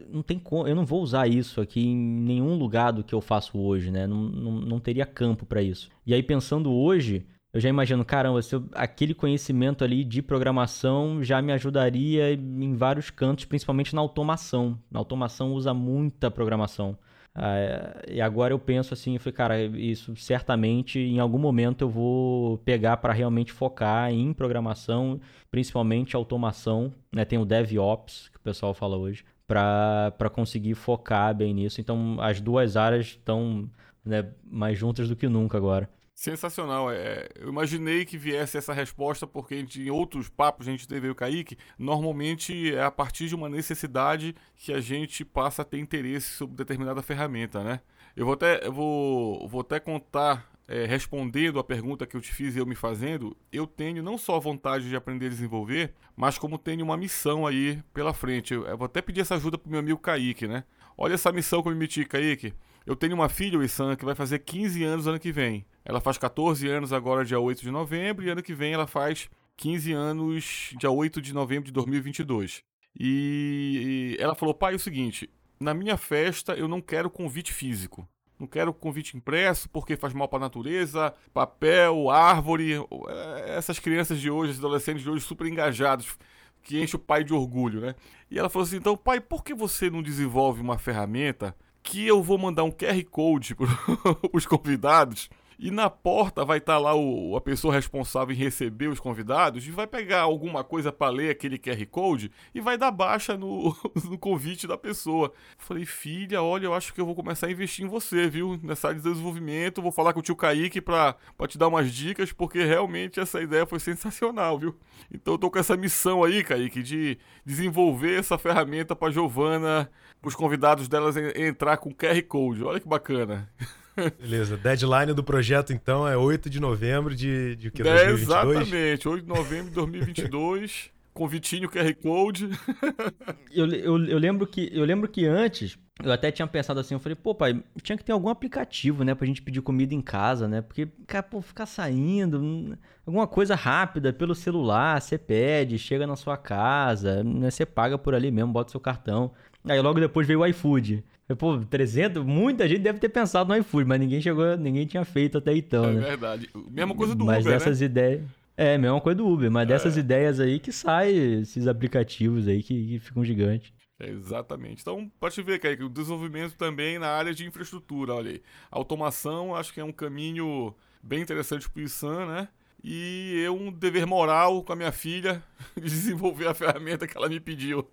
não tem como, eu não vou usar isso aqui em nenhum lugar do que eu faço hoje, né? Não, não, não teria campo para isso. E aí pensando hoje, eu já imagino, caramba, se eu, aquele conhecimento ali de programação já me ajudaria em vários cantos, principalmente na automação. Na automação usa muita programação. Uh, e agora eu penso assim, eu falei, cara, isso certamente em algum momento eu vou pegar para realmente focar em programação, principalmente automação, né? Tem o DevOps, que o pessoal fala hoje, para conseguir focar bem nisso. Então as duas áreas estão né, mais juntas do que nunca agora. Sensacional. É, eu imaginei que viesse essa resposta, porque gente, em outros papos a gente teve o Kaique. Normalmente é a partir de uma necessidade que a gente passa a ter interesse sobre determinada ferramenta, né? Eu vou até, eu vou, vou até contar, é, respondendo a pergunta que eu te fiz e eu me fazendo, eu tenho não só vontade de aprender a desenvolver, mas como tenho uma missão aí pela frente. Eu, eu vou até pedir essa ajuda pro meu amigo Kaique, né? Olha essa missão que eu me meti, Kaique. Eu tenho uma filha, o Issan, que vai fazer 15 anos ano que vem. Ela faz 14 anos agora, dia 8 de novembro, e ano que vem ela faz 15 anos, dia 8 de novembro de 2022. E ela falou: pai, é o seguinte, na minha festa eu não quero convite físico. Não quero convite impresso porque faz mal para a natureza, papel, árvore. É, essas crianças de hoje, esses adolescentes de hoje super engajados, que enche o pai de orgulho, né? E ela falou assim: então, pai, por que você não desenvolve uma ferramenta que eu vou mandar um QR Code para os convidados e na porta vai estar tá lá o, a pessoa responsável em receber os convidados e vai pegar alguma coisa para ler aquele QR Code e vai dar baixa no, no convite da pessoa. Falei, filha, olha, eu acho que eu vou começar a investir em você, viu? Nessa área de desenvolvimento. Vou falar com o tio Kaique para te dar umas dicas, porque realmente essa ideia foi sensacional, viu? Então eu tô com essa missão aí, Kaique, de desenvolver essa ferramenta para Giovana, os convidados delas entrar com QR Code. Olha que bacana. Beleza. Deadline do projeto, então, é 8 de novembro de, de que, 2022? Exatamente. 8 de novembro de 2022. Convitinho QR Code. eu, eu, eu, lembro que, eu lembro que antes, eu até tinha pensado assim, eu falei, pô, pai, tinha que ter algum aplicativo, né, pra gente pedir comida em casa, né? Porque, cara, pô, ficar saindo, hum, alguma coisa rápida pelo celular, você pede, chega na sua casa, né, você paga por ali mesmo, bota seu cartão. Aí logo depois veio o iFood. Pô, 300, muita gente deve ter pensado no iFood, mas ninguém chegou, ninguém tinha feito até então, é né? É verdade. Mesma coisa do mas Uber, dessas né? ideias... É, mesma coisa do Uber, mas é. dessas ideias aí que saem esses aplicativos aí que, que ficam gigantes. É, exatamente. Então, pode ver, que o desenvolvimento também na área de infraestrutura, olha aí. Automação, acho que é um caminho bem interessante para o ISAN, né? E eu um dever moral com a minha filha de desenvolver a ferramenta que ela me pediu.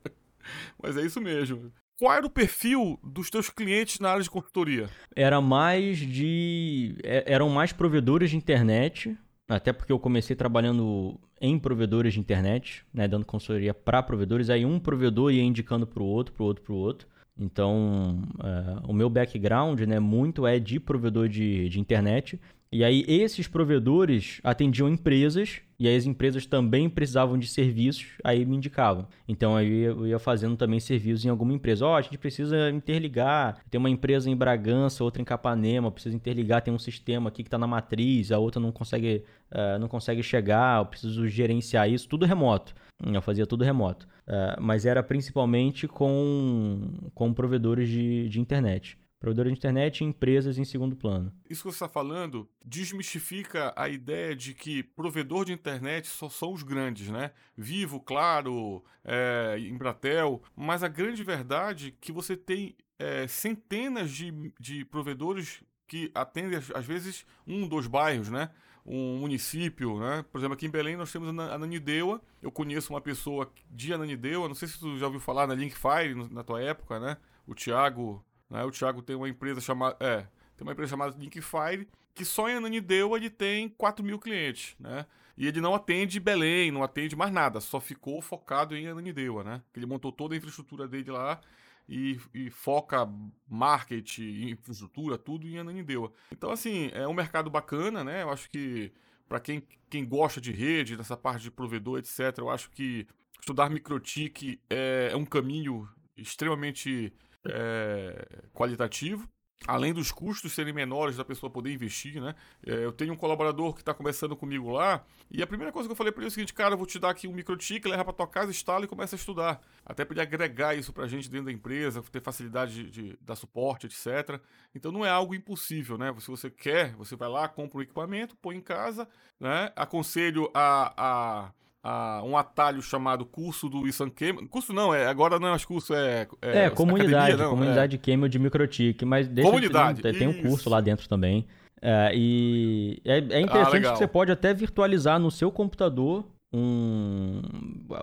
Mas é isso mesmo. Qual era o perfil dos teus clientes na área de consultoria? Era mais de. É, eram mais provedores de internet, até porque eu comecei trabalhando em provedores de internet, né, dando consultoria para provedores. Aí um provedor ia indicando para o outro, para o outro, para o outro. Então, uh, o meu background né, muito é de provedor de, de internet. E aí, esses provedores atendiam empresas, e aí as empresas também precisavam de serviços, aí me indicavam. Então, aí eu ia fazendo também serviços em alguma empresa. Ó, oh, a gente precisa interligar. Tem uma empresa em Bragança, outra em Capanema, precisa interligar. Tem um sistema aqui que está na matriz, a outra não consegue, uh, não consegue chegar, eu preciso gerenciar isso, tudo remoto. Eu fazia tudo remoto. Uh, mas era principalmente com, com provedores de, de internet. Provedores de internet e empresas em segundo plano. Isso que você está falando desmistifica a ideia de que provedor de internet só são os grandes, né? Vivo, Claro, é, Embratel. Mas a grande verdade é que você tem é, centenas de, de provedores que atendem, às vezes, um, dois bairros, né? um município, né? Por exemplo, aqui em Belém nós temos a Nanideua. Eu conheço uma pessoa de Ananindeua, não sei se tu já ouviu falar na Linkfire na tua época, né? O Thiago, né? O Thiago tem uma empresa chamada, é, tem uma empresa chamada Linkfire, que só em Ananindeua ele tem 4 mil clientes, né? E ele não atende Belém, não atende mais nada, só ficou focado em Ananindeua, né? Ele montou toda a infraestrutura dele lá e, e, foca marketing, infraestrutura, tudo em Ananindeua. Então, assim, é um mercado bacana, né? Eu acho que para quem, quem gosta de rede, dessa parte de provedor, etc., eu acho que estudar microtik é, é um caminho extremamente é, qualitativo além dos custos serem menores da pessoa poder investir, né? É, eu tenho um colaborador que está começando comigo lá, e a primeira coisa que eu falei para ele é o seguinte, cara, eu vou te dar aqui um microchip, leva para tua casa, instala e começa a estudar. Até para ele agregar isso para a gente dentro da empresa, ter facilidade de, de, dar suporte, etc. Então não é algo impossível, né? Se você quer, você vai lá, compra um equipamento, põe em casa, né? Aconselho a, a a, um atalho chamado curso do Isan Camel. Curso não, é, agora não é mais curso, é. É, é comunidade, academia, não, comunidade é. Camel de Microtik, mas deixa comunidade, tem, tem um curso lá dentro também. É, e é, é interessante ah, que você pode até virtualizar no seu computador um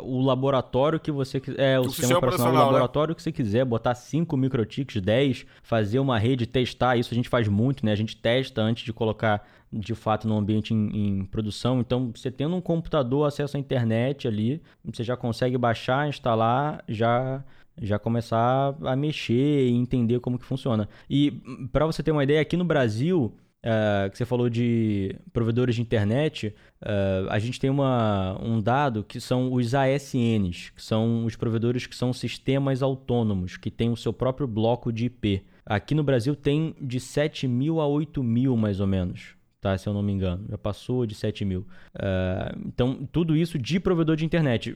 o laboratório que você quiser, é o, o sistema, operacional, o né? laboratório né? que você quiser, botar 5 microtics, 10, fazer uma rede, testar, isso a gente faz muito, né? A gente testa antes de colocar de fato no ambiente em, em, produção. Então, você tendo um computador, acesso à internet ali, você já consegue baixar, instalar, já já começar a mexer e entender como que funciona. E para você ter uma ideia, aqui no Brasil, uh, que você falou de provedores de internet, uh, a gente tem uma, um dado que são os ASNs, que são os provedores que são sistemas autônomos, que têm o seu próprio bloco de IP. Aqui no Brasil tem de 7 mil a 8 mil, mais ou menos tá? Se eu não me engano. Já passou de 7 mil. Uh, então, tudo isso de provedor de internet.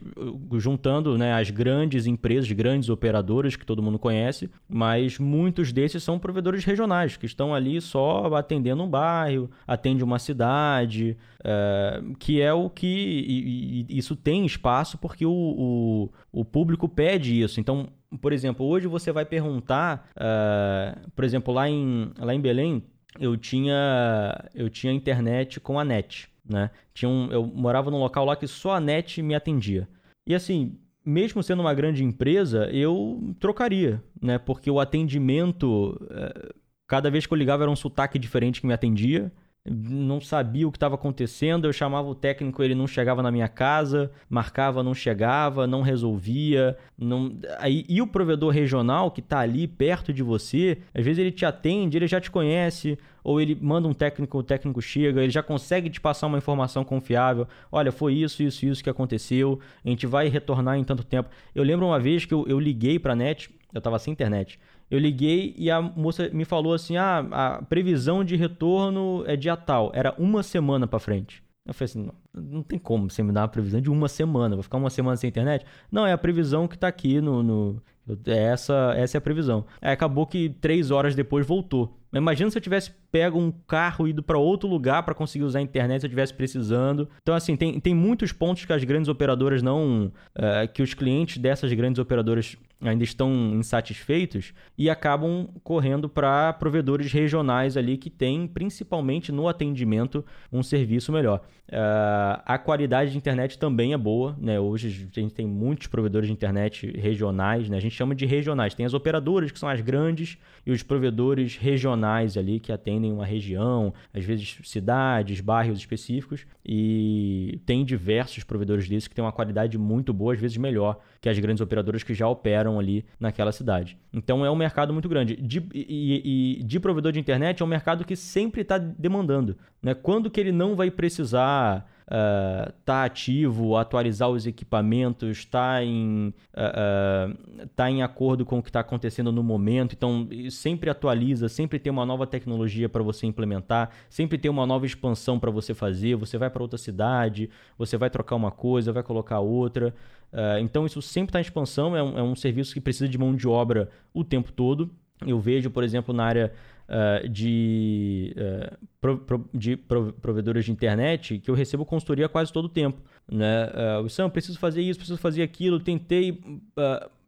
Juntando né, as grandes empresas, grandes operadoras que todo mundo conhece, mas muitos desses são provedores regionais, que estão ali só atendendo um bairro, atende uma cidade, uh, que é o que. E, e isso tem espaço porque o, o, o público pede isso. Então, por exemplo, hoje você vai perguntar, uh, por exemplo, lá em, lá em Belém, eu tinha eu tinha internet com a net, né? Tinha um, eu morava num local lá que só a net me atendia. E assim, mesmo sendo uma grande empresa, eu trocaria, né? Porque o atendimento, eh, cada vez que eu ligava era um sotaque diferente que me atendia não sabia o que estava acontecendo, eu chamava o técnico, ele não chegava na minha casa, marcava, não chegava, não resolvia. Não... Aí, e o provedor regional que está ali perto de você, às vezes ele te atende, ele já te conhece, ou ele manda um técnico, o técnico chega, ele já consegue te passar uma informação confiável. Olha, foi isso, isso, isso que aconteceu, a gente vai retornar em tanto tempo. Eu lembro uma vez que eu, eu liguei para a NET, eu estava sem internet. Eu liguei e a moça me falou assim: ah, a previsão de retorno é dia tal. Era uma semana para frente. Eu falei assim: não, não, tem como você me dar uma previsão de uma semana. Vou ficar uma semana sem internet? Não, é a previsão que tá aqui no. no é essa, essa é a previsão. Aí acabou que três horas depois voltou. Imagina se eu tivesse pego um carro indo para outro lugar para conseguir usar a internet se eu estivesse precisando. Então, assim, tem, tem muitos pontos que as grandes operadoras não. Uh, que os clientes dessas grandes operadoras ainda estão insatisfeitos e acabam correndo para provedores regionais ali que têm, principalmente no atendimento, um serviço melhor. Uh, a qualidade de internet também é boa, né? Hoje a gente tem muitos provedores de internet regionais, né? A gente chama de regionais. Tem as operadoras que são as grandes e os provedores regionais ali que atendem uma região, às vezes cidades, bairros específicos e tem diversos provedores desses que têm uma qualidade muito boa, às vezes melhor que as grandes operadoras que já operam ali naquela cidade. Então é um mercado muito grande. De, e, e de provedor de internet é um mercado que sempre está demandando. Né? Quando que ele não vai precisar estar uh, tá ativo, atualizar os equipamentos, estar tá em, uh, uh, tá em acordo com o que está acontecendo no momento. Então, sempre atualiza, sempre tem uma nova tecnologia para você implementar, sempre tem uma nova expansão para você fazer. Você vai para outra cidade, você vai trocar uma coisa, vai colocar outra. Uh, então, isso sempre está em expansão, é um, é um, serviço que precisa de mão de obra o tempo todo. Eu vejo, por exemplo, na área uh, de, uh, pro, pro, de provedores de internet que eu recebo consultoria quase todo o tempo. Né? Uh, Sam, preciso fazer isso, preciso fazer aquilo, tentei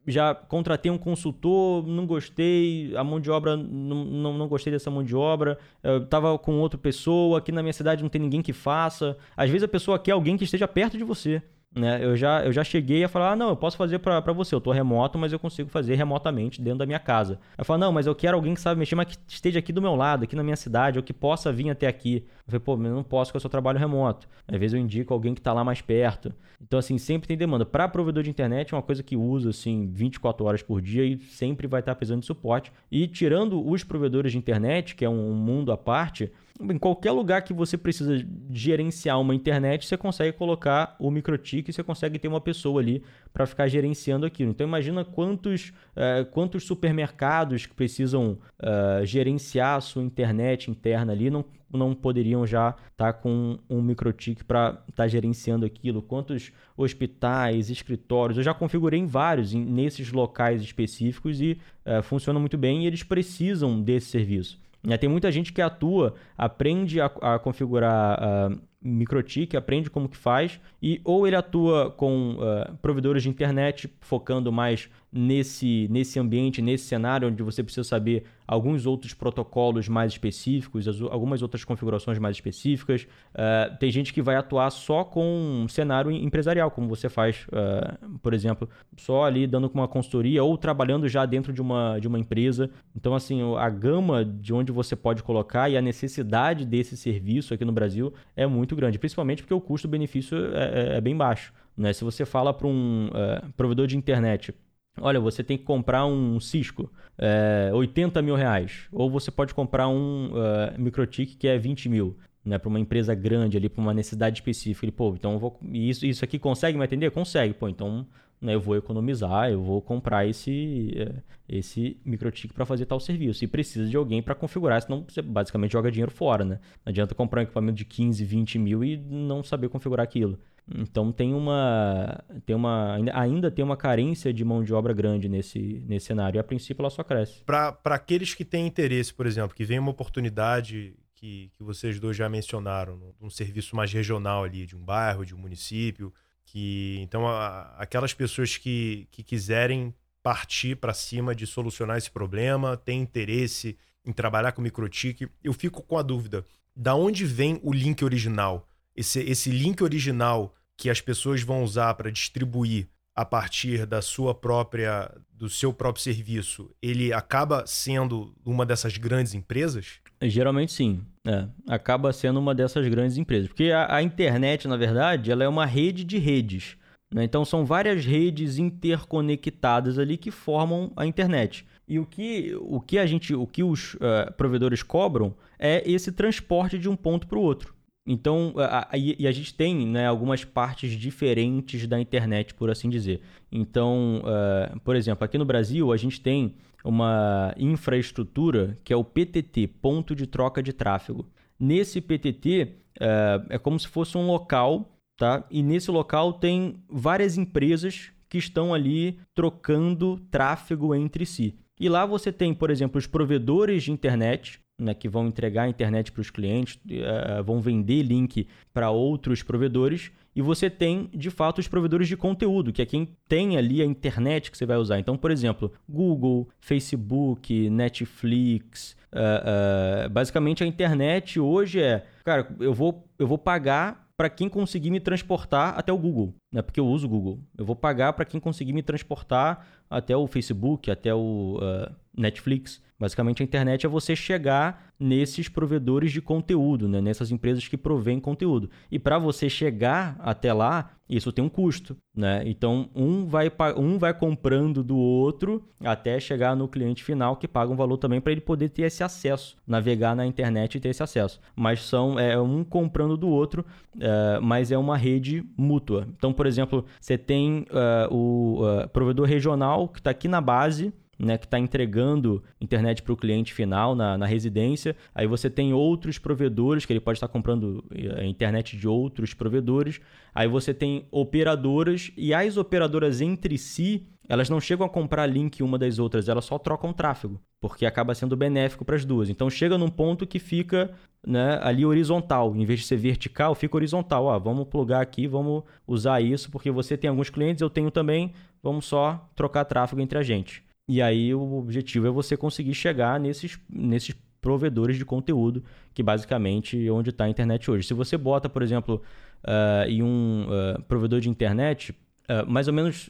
já contratei um consultor, não gostei, a mão de obra, não, não, não gostei dessa mão de obra, estava com outra pessoa, aqui na minha cidade não tem ninguém que faça. Às vezes a pessoa quer alguém que esteja perto de você. Né? Eu, já, eu já cheguei a falar, ah, não, eu posso fazer para você, eu tô remoto, mas eu consigo fazer remotamente dentro da minha casa. Eu falo, não, mas eu quero alguém que sabe mexer, mas que esteja aqui do meu lado, aqui na minha cidade, ou que possa vir até aqui. Eu falei, pô, mas eu não posso porque eu só trabalho remoto. Às vezes eu indico alguém que está lá mais perto. Então, assim, sempre tem demanda. Para provedor de internet é uma coisa que usa, assim, 24 horas por dia e sempre vai estar precisando de suporte. E tirando os provedores de internet, que é um mundo à parte, em qualquer lugar que você precisa gerenciar uma internet, você consegue colocar o microtik e você consegue ter uma pessoa ali para ficar gerenciando aquilo. Então imagina quantos, uh, quantos supermercados que precisam uh, gerenciar a sua internet interna ali não, não poderiam já estar tá com um microtik para estar tá gerenciando aquilo. Quantos hospitais, escritórios, eu já configurei em vários em, nesses locais específicos e uh, funciona muito bem e eles precisam desse serviço. Né, tem muita gente que atua, aprende a, a configurar uh, MikroTik, aprende como que faz, e ou ele atua com uh, provedores de internet, focando mais nesse, nesse ambiente, nesse cenário, onde você precisa saber alguns outros protocolos mais específicos, algumas outras configurações mais específicas. Uh, tem gente que vai atuar só com um cenário empresarial, como você faz, uh, por exemplo, só ali dando com uma consultoria ou trabalhando já dentro de uma, de uma empresa. Então, assim, a gama de onde você pode colocar e a necessidade desse serviço aqui no Brasil é muito grande, principalmente porque o custo-benefício é, é, é, bem baixo. Né? Se você fala para um uh, provedor de internet, Olha, você tem que comprar um Cisco, é, 80 mil reais. Ou você pode comprar um uh, MikroTik que é 20 mil. Né, para uma empresa grande ali, para uma necessidade específica. Ele, pô, então vou. Isso, isso aqui consegue me atender? Consegue, pô, então eu vou economizar, eu vou comprar esse, eh, esse MikroTik para fazer tal serviço. E precisa de alguém para configurar, senão você basicamente joga dinheiro fora, né? Não adianta comprar um equipamento de 15, 20 mil e não saber configurar aquilo. Então tem uma, tem uma ainda tem uma carência de mão de obra grande nesse, nesse cenário e a princípio ela só cresce. Para aqueles que têm interesse, por exemplo, que vem uma oportunidade que, que vocês dois já mencionaram, um serviço mais regional ali, de um bairro, de um município, que então a, aquelas pessoas que, que quiserem partir para cima de solucionar esse problema, têm interesse em trabalhar com microtik, eu fico com a dúvida, da onde vem o link original? esse, esse link original que as pessoas vão usar para distribuir a partir da sua própria do seu próprio serviço, ele acaba sendo uma dessas grandes empresas? Geralmente sim. É, acaba sendo uma dessas grandes empresas. Porque a, a, internet, na verdade, ela é uma rede de redes. Né? Então são várias redes interconectadas ali que formam a internet. E o que, o que a gente, o que os uh, provedores cobram é esse transporte de um ponto para o outro. Então, a, a, e a gente tem né, algumas partes diferentes da internet, por assim dizer. Então, uh, por exemplo, aqui no Brasil, a gente tem uma infraestrutura que é o PTT Ponto de Troca de Tráfego. Nesse PTT, uh, é, é como se fosse um local, tá? e nesse local tem várias empresas que estão ali trocando tráfego entre si. E lá você tem, por exemplo, os provedores de internet né, que vão entregar a internet para os clientes, uh, vão vender link para outros provedores, e você tem, de fato, os provedores de conteúdo, que é quem tem ali a internet que você vai usar. Então, por exemplo, Google, Facebook, Netflix. Uh, uh, basicamente, a internet hoje é, cara, eu vou, eu vou pagar para quem conseguir me transportar até o Google, né? Porque eu uso o Google. Eu vou pagar para quem conseguir me transportar até o Facebook, até o uh, Netflix. Basicamente, a internet é você chegar nesses provedores de conteúdo, né? nessas empresas que provêm conteúdo. E para você chegar até lá, isso tem um custo. Né? Então, um vai, um vai comprando do outro até chegar no cliente final, que paga um valor também para ele poder ter esse acesso, navegar na internet e ter esse acesso. Mas são é, um comprando do outro, é, mas é uma rede mútua. Então, por exemplo, você tem uh, o uh, provedor regional que está aqui na base né, que está entregando internet para o cliente final na, na, residência. Aí você tem outros provedores que ele pode estar comprando eh, internet de outros provedores. Aí você tem operadoras e as operadoras entre si elas não chegam a comprar link uma das outras, elas só trocam tráfego, porque acaba sendo benéfico para as duas. Então chega num ponto que fica né, ali horizontal, em vez de ser vertical, fica horizontal. Ah, vamos plugar aqui, vamos usar isso, porque você tem alguns clientes, eu tenho também, vamos só trocar tráfego entre a gente. E aí o objetivo é você conseguir chegar nesses, nesses provedores de conteúdo, que basicamente é onde está a internet hoje. Se você bota, por exemplo, uh, em um uh, provedor de internet, uh, mais ou menos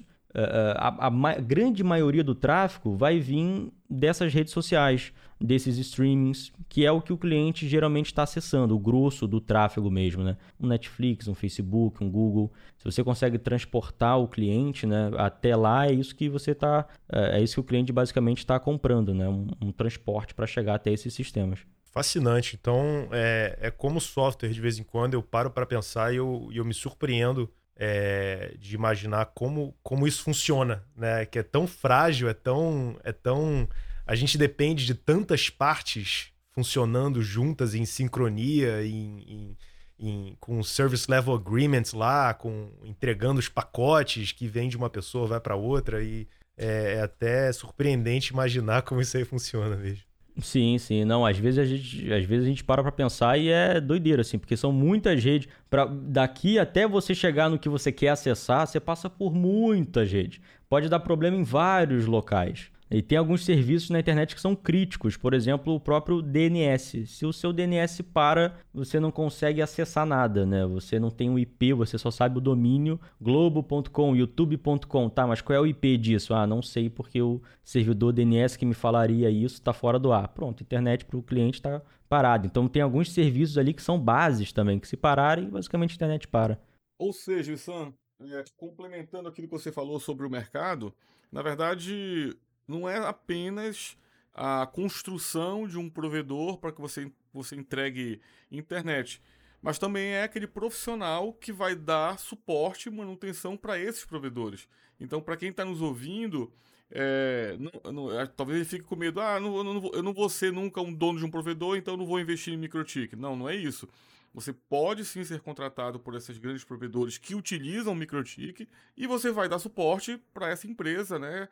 a, a ma grande maioria do tráfego vai vir dessas redes sociais desses streamings, que é o que o cliente geralmente está acessando, o grosso do tráfego mesmo, né? Um Netflix, um Facebook, um Google. Se você consegue transportar o cliente, né, até lá, é isso que você está, é, é isso que o cliente basicamente está comprando, né? Um, um transporte para chegar até esses sistemas. Fascinante. Então, é, é como software, de vez em quando eu paro para pensar e eu, eu me surpreendo é, de imaginar como, como isso funciona, né? Que é tão frágil, é tão, é tão a gente depende de tantas partes funcionando juntas em sincronia, em, em, em, com service level agreements lá, com entregando os pacotes que vem de uma pessoa vai para outra e é, é, até surpreendente imaginar como isso aí funciona mesmo. Sim, sim. Não, às vezes a gente, às vezes a gente para para pensar e é doideira, assim, porque são muitas redes. Pra, daqui até você chegar no que você quer acessar, você passa por muitas redes. Pode dar problema em vários locais. E tem alguns serviços na internet que são críticos, por exemplo, o próprio DNS. Se o seu DNS para, você não consegue acessar nada, né? Você não tem um IP, você só sabe o domínio globo.com, youtube.com, tá? Mas qual é o IP disso? Ah, não sei porque o servidor DNS que me falaria isso está fora do ar. Pronto, internet para o cliente está parado. Então tem alguns serviços ali que são bases também, que se pararem, basicamente a internet para. Ou seja, Sam, é, complementando aquilo que você falou sobre o mercado, na verdade, não é apenas a construção de um provedor para que você, você entregue internet, mas também é aquele profissional que vai dar suporte e manutenção para esses provedores. Então, para quem está nos ouvindo, é, não, não, é, talvez ele fique com medo, ah, não, não, eu não vou ser nunca um dono de um provedor, então não vou investir em microtik. Não, não é isso. Você pode sim ser contratado por esses grandes provedores que utilizam microtik e você vai dar suporte para essa empresa, né?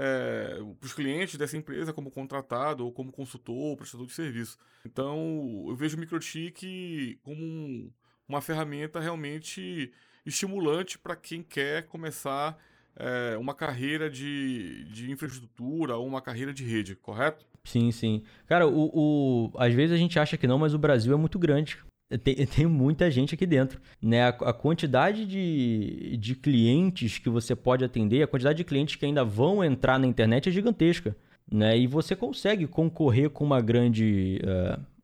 É, para os clientes dessa empresa como contratado ou como consultor ou prestador de serviço. Então, eu vejo o microtik como um, uma ferramenta realmente estimulante para quem quer começar é, uma carreira de, de infraestrutura ou uma carreira de rede, correto? Sim, sim. Cara, o, o, às vezes a gente acha que não, mas o Brasil é muito grande. Tem, tem, muita gente aqui dentro. Né? A, a, quantidade de, de clientes que você pode atender, a quantidade de clientes que ainda vão entrar na internet é gigantesca. Né? E você consegue concorrer com uma grande,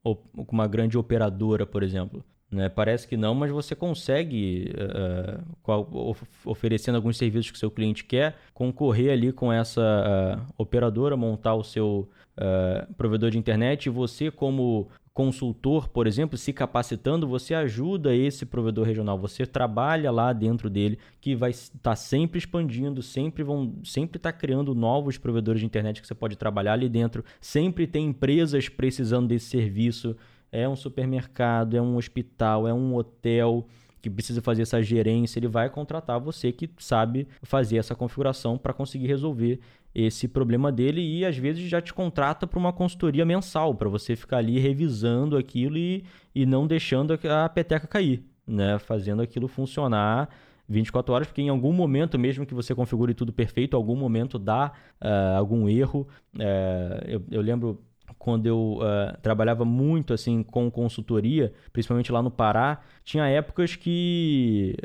uh, com uma grande operadora, por exemplo. Né? Parece que não, mas você consegue, uh, oferecendo alguns serviços que seu cliente quer, concorrer ali com essa uh, operadora, montar o seu provedor de internet e você, como consultor, por exemplo, se capacitando, você ajuda esse provedor regional, você trabalha lá dentro dele, que vai estar tá sempre expandindo, sempre vão, sempre está criando novos provedores de internet que você pode trabalhar ali dentro, sempre tem empresas precisando desse serviço, é um supermercado, é um hospital, é um hotel que precisa fazer essa gerência, ele vai contratar você que sabe fazer essa configuração para conseguir resolver esse problema dele e às vezes já te contrata para uma consultoria mensal, para você ficar ali revisando aquilo e, e não deixando a peteca cair, né? Fazendo aquilo funcionar 24 horas, porque em algum momento, mesmo que você configure tudo perfeito, algum momento dá uh, algum erro. Uh, eu, eu, lembro quando eu uh, trabalhava muito assim com consultoria, principalmente lá no Pará, tinha épocas que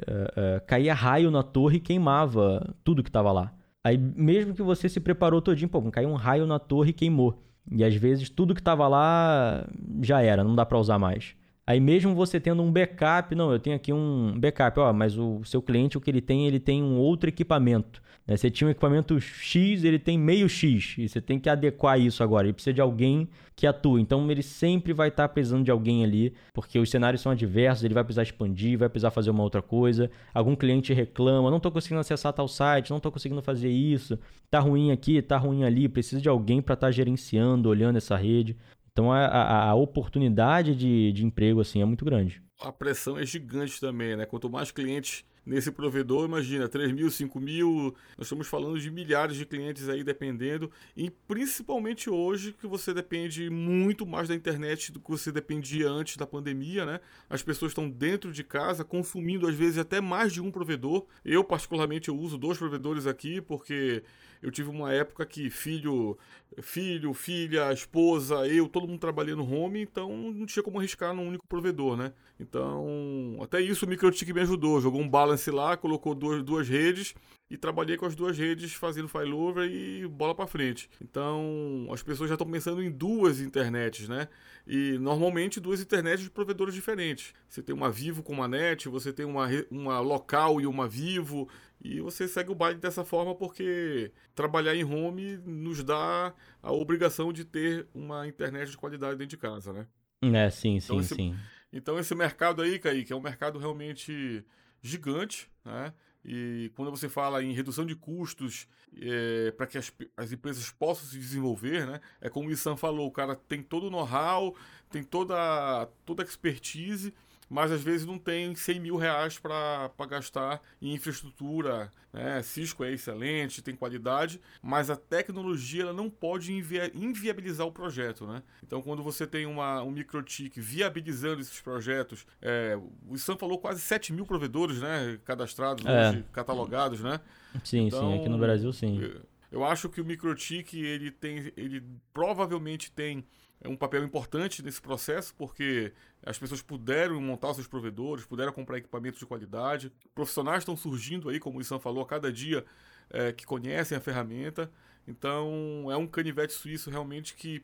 caía raio na torre e queimava tudo que estava lá. Aí mesmo que você se preparou todinho, pô, caiu um raio na torre e queimou. E às vezes tudo que estava lá já era, não dá para usar mais. Aí mesmo você tendo um backup, não, eu tenho aqui um backup, ó, mas o seu cliente o que ele tem, ele tem um outro equipamento. Né? Você tinha um equipamento X, ele tem meio X, e você tem que adequar isso agora. Ele precisa de alguém que atue. Então ele sempre vai estar tá precisando de alguém ali, porque os cenários são adversos, ele vai precisar expandir, vai precisar fazer uma outra coisa. Algum cliente reclama, não estou conseguindo acessar tal site, não estou conseguindo fazer isso, tá ruim aqui, tá ruim ali, precisa de alguém para estar tá gerenciando, olhando essa rede. Então a, a, a oportunidade de, de emprego assim é muito grande. A pressão é gigante também, né? Quanto mais clientes nesse provedor, imagina, 3 mil, 5 mil, nós estamos falando de milhares de clientes aí dependendo, e principalmente hoje que você depende muito mais da internet do que você dependia antes da pandemia, né? As pessoas estão dentro de casa consumindo às vezes até mais de um provedor. Eu particularmente eu uso dois provedores aqui porque eu tive uma época que filho, filho, filha, esposa, eu, todo mundo trabalhando home, então não tinha como arriscar num único provedor, né? Então, até isso o MicroTik me ajudou. Jogou um balance lá, colocou duas, duas redes e trabalhei com as duas redes fazendo failover e bola para frente. Então, as pessoas já estão pensando em duas internets, né? E normalmente duas internets de provedores diferentes. Você tem uma Vivo com uma NET, você tem uma, uma local e uma Vivo, e você segue o baile dessa forma porque trabalhar em home nos dá a obrigação de ter uma internet de qualidade dentro de casa, né? É, sim, então sim, esse, sim. Então esse mercado aí, Kaique, é um mercado realmente gigante, né? E quando você fala em redução de custos é, para que as, as empresas possam se desenvolver, né? É como o Isam falou, o cara tem todo o know-how, tem toda, toda a expertise, mas às vezes não tem 100 mil reais para gastar em infraestrutura. Né? Cisco é excelente, tem qualidade, mas a tecnologia ela não pode invi inviabilizar o projeto. Né? Então, quando você tem uma, um microtik viabilizando esses projetos, é, o Sam falou quase 7 mil provedores né, cadastrados, é. hoje, catalogados. Né? Sim, então, sim, aqui no Brasil sim. Eu, eu acho que o microtik ele tem, ele provavelmente tem um papel importante nesse processo, porque as pessoas puderam montar seus provedores, puderam comprar equipamentos de qualidade. Profissionais estão surgindo aí, como o Isam falou, a cada dia é, que conhecem a ferramenta. Então é um canivete suíço realmente que,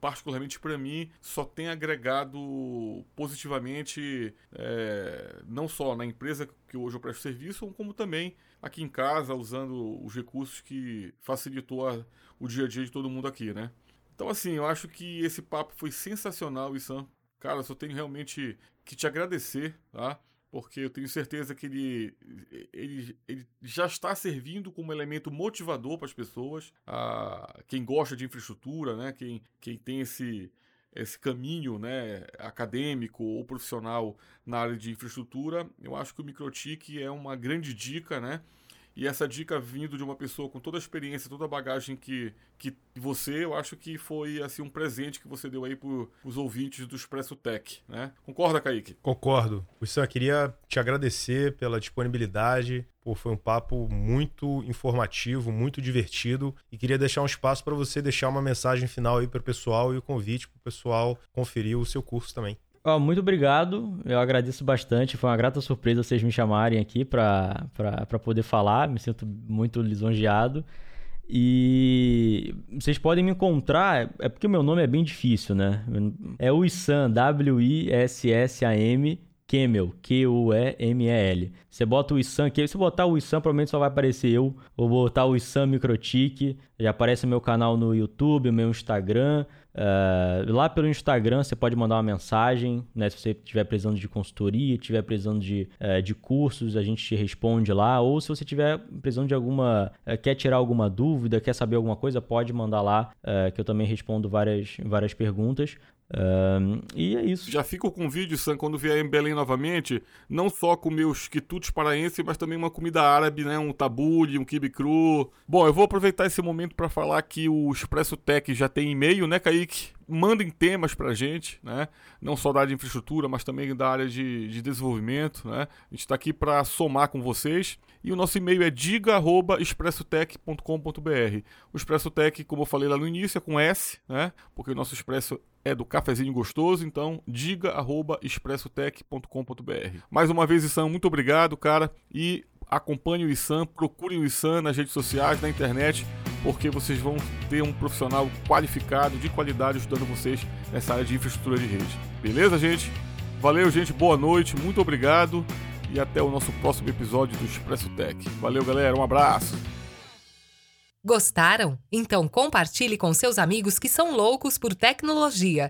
particularmente para mim, só tem agregado positivamente, é, não só na empresa que hoje eu presto serviço, como também aqui em casa, usando os recursos que facilitou a, o dia a dia de todo mundo aqui, né? Então, assim, eu acho que esse papo foi sensacional, Isam. Cara, só tenho realmente que te agradecer, tá? Porque eu tenho certeza que ele, ele, ele já está servindo como elemento motivador para as pessoas, a quem gosta de infraestrutura, né? Quem, quem tem esse, esse caminho né, acadêmico ou profissional na área de infraestrutura, eu acho que o MicroTik é uma grande dica, né? E essa dica vindo de uma pessoa com toda a experiência, toda a bagagem que, que você, eu acho que foi assim um presente que você deu aí para os ouvintes do Expresso Tech, né? Concorda, Kaique? Concordo. Wilson, eu queria te agradecer pela disponibilidade. Pô, foi um papo muito informativo, muito divertido e queria deixar um espaço para você deixar uma mensagem final aí para o pessoal e o convite para o pessoal conferir o seu curso também. Oh, muito obrigado, eu agradeço bastante. Foi uma grata surpresa vocês me chamarem aqui para poder falar, me sinto muito lisonjeado. E vocês podem me encontrar, é porque o meu nome é bem difícil, né? É o Issam, W-I-S-S-A-M, Kemel, Q-U-E-M-E-L. Você bota o Issam aqui, se botar o Issam, provavelmente só vai aparecer eu. Vou botar o Issam Microtik, já aparece meu canal no YouTube, meu Instagram. Uh, lá pelo Instagram você pode mandar uma mensagem, né? Se você estiver precisando de consultoria, estiver precisando de, uh, de cursos, a gente te responde lá. Ou se você estiver precisando de alguma. Uh, quer tirar alguma dúvida, quer saber alguma coisa, pode mandar lá, que eu também respondo várias, várias perguntas. Uh, e é isso. Já fica o convite, Sam, quando vier em Belém novamente, não só comer os quitutes paraenses, mas também uma comida árabe, né? Um tabule, um kibe cru. Bom, eu vou aproveitar esse momento para falar que o Expresso Tech já tem e-mail, né, Kaique? Mandem temas pra gente, né? Não só da área de infraestrutura, mas também da área de, de desenvolvimento, né? A gente está aqui para somar com vocês. E o nosso e-mail é diga@expressotech.com.br. O Expresso Tech, como eu falei lá no início, é com S, né? Porque o nosso Expresso é do cafezinho gostoso, então diga@expressotech.com.br. Mais uma vez, Isam, muito obrigado, cara, e acompanhe o Isam, procurem o Isam nas redes sociais, na internet, porque vocês vão ter um profissional qualificado, de qualidade, ajudando vocês nessa área de infraestrutura de rede. Beleza, gente? Valeu, gente, boa noite, muito obrigado e até o nosso próximo episódio do Expresso Tech. Valeu, galera, um abraço. Gostaram? Então compartilhe com seus amigos que são loucos por tecnologia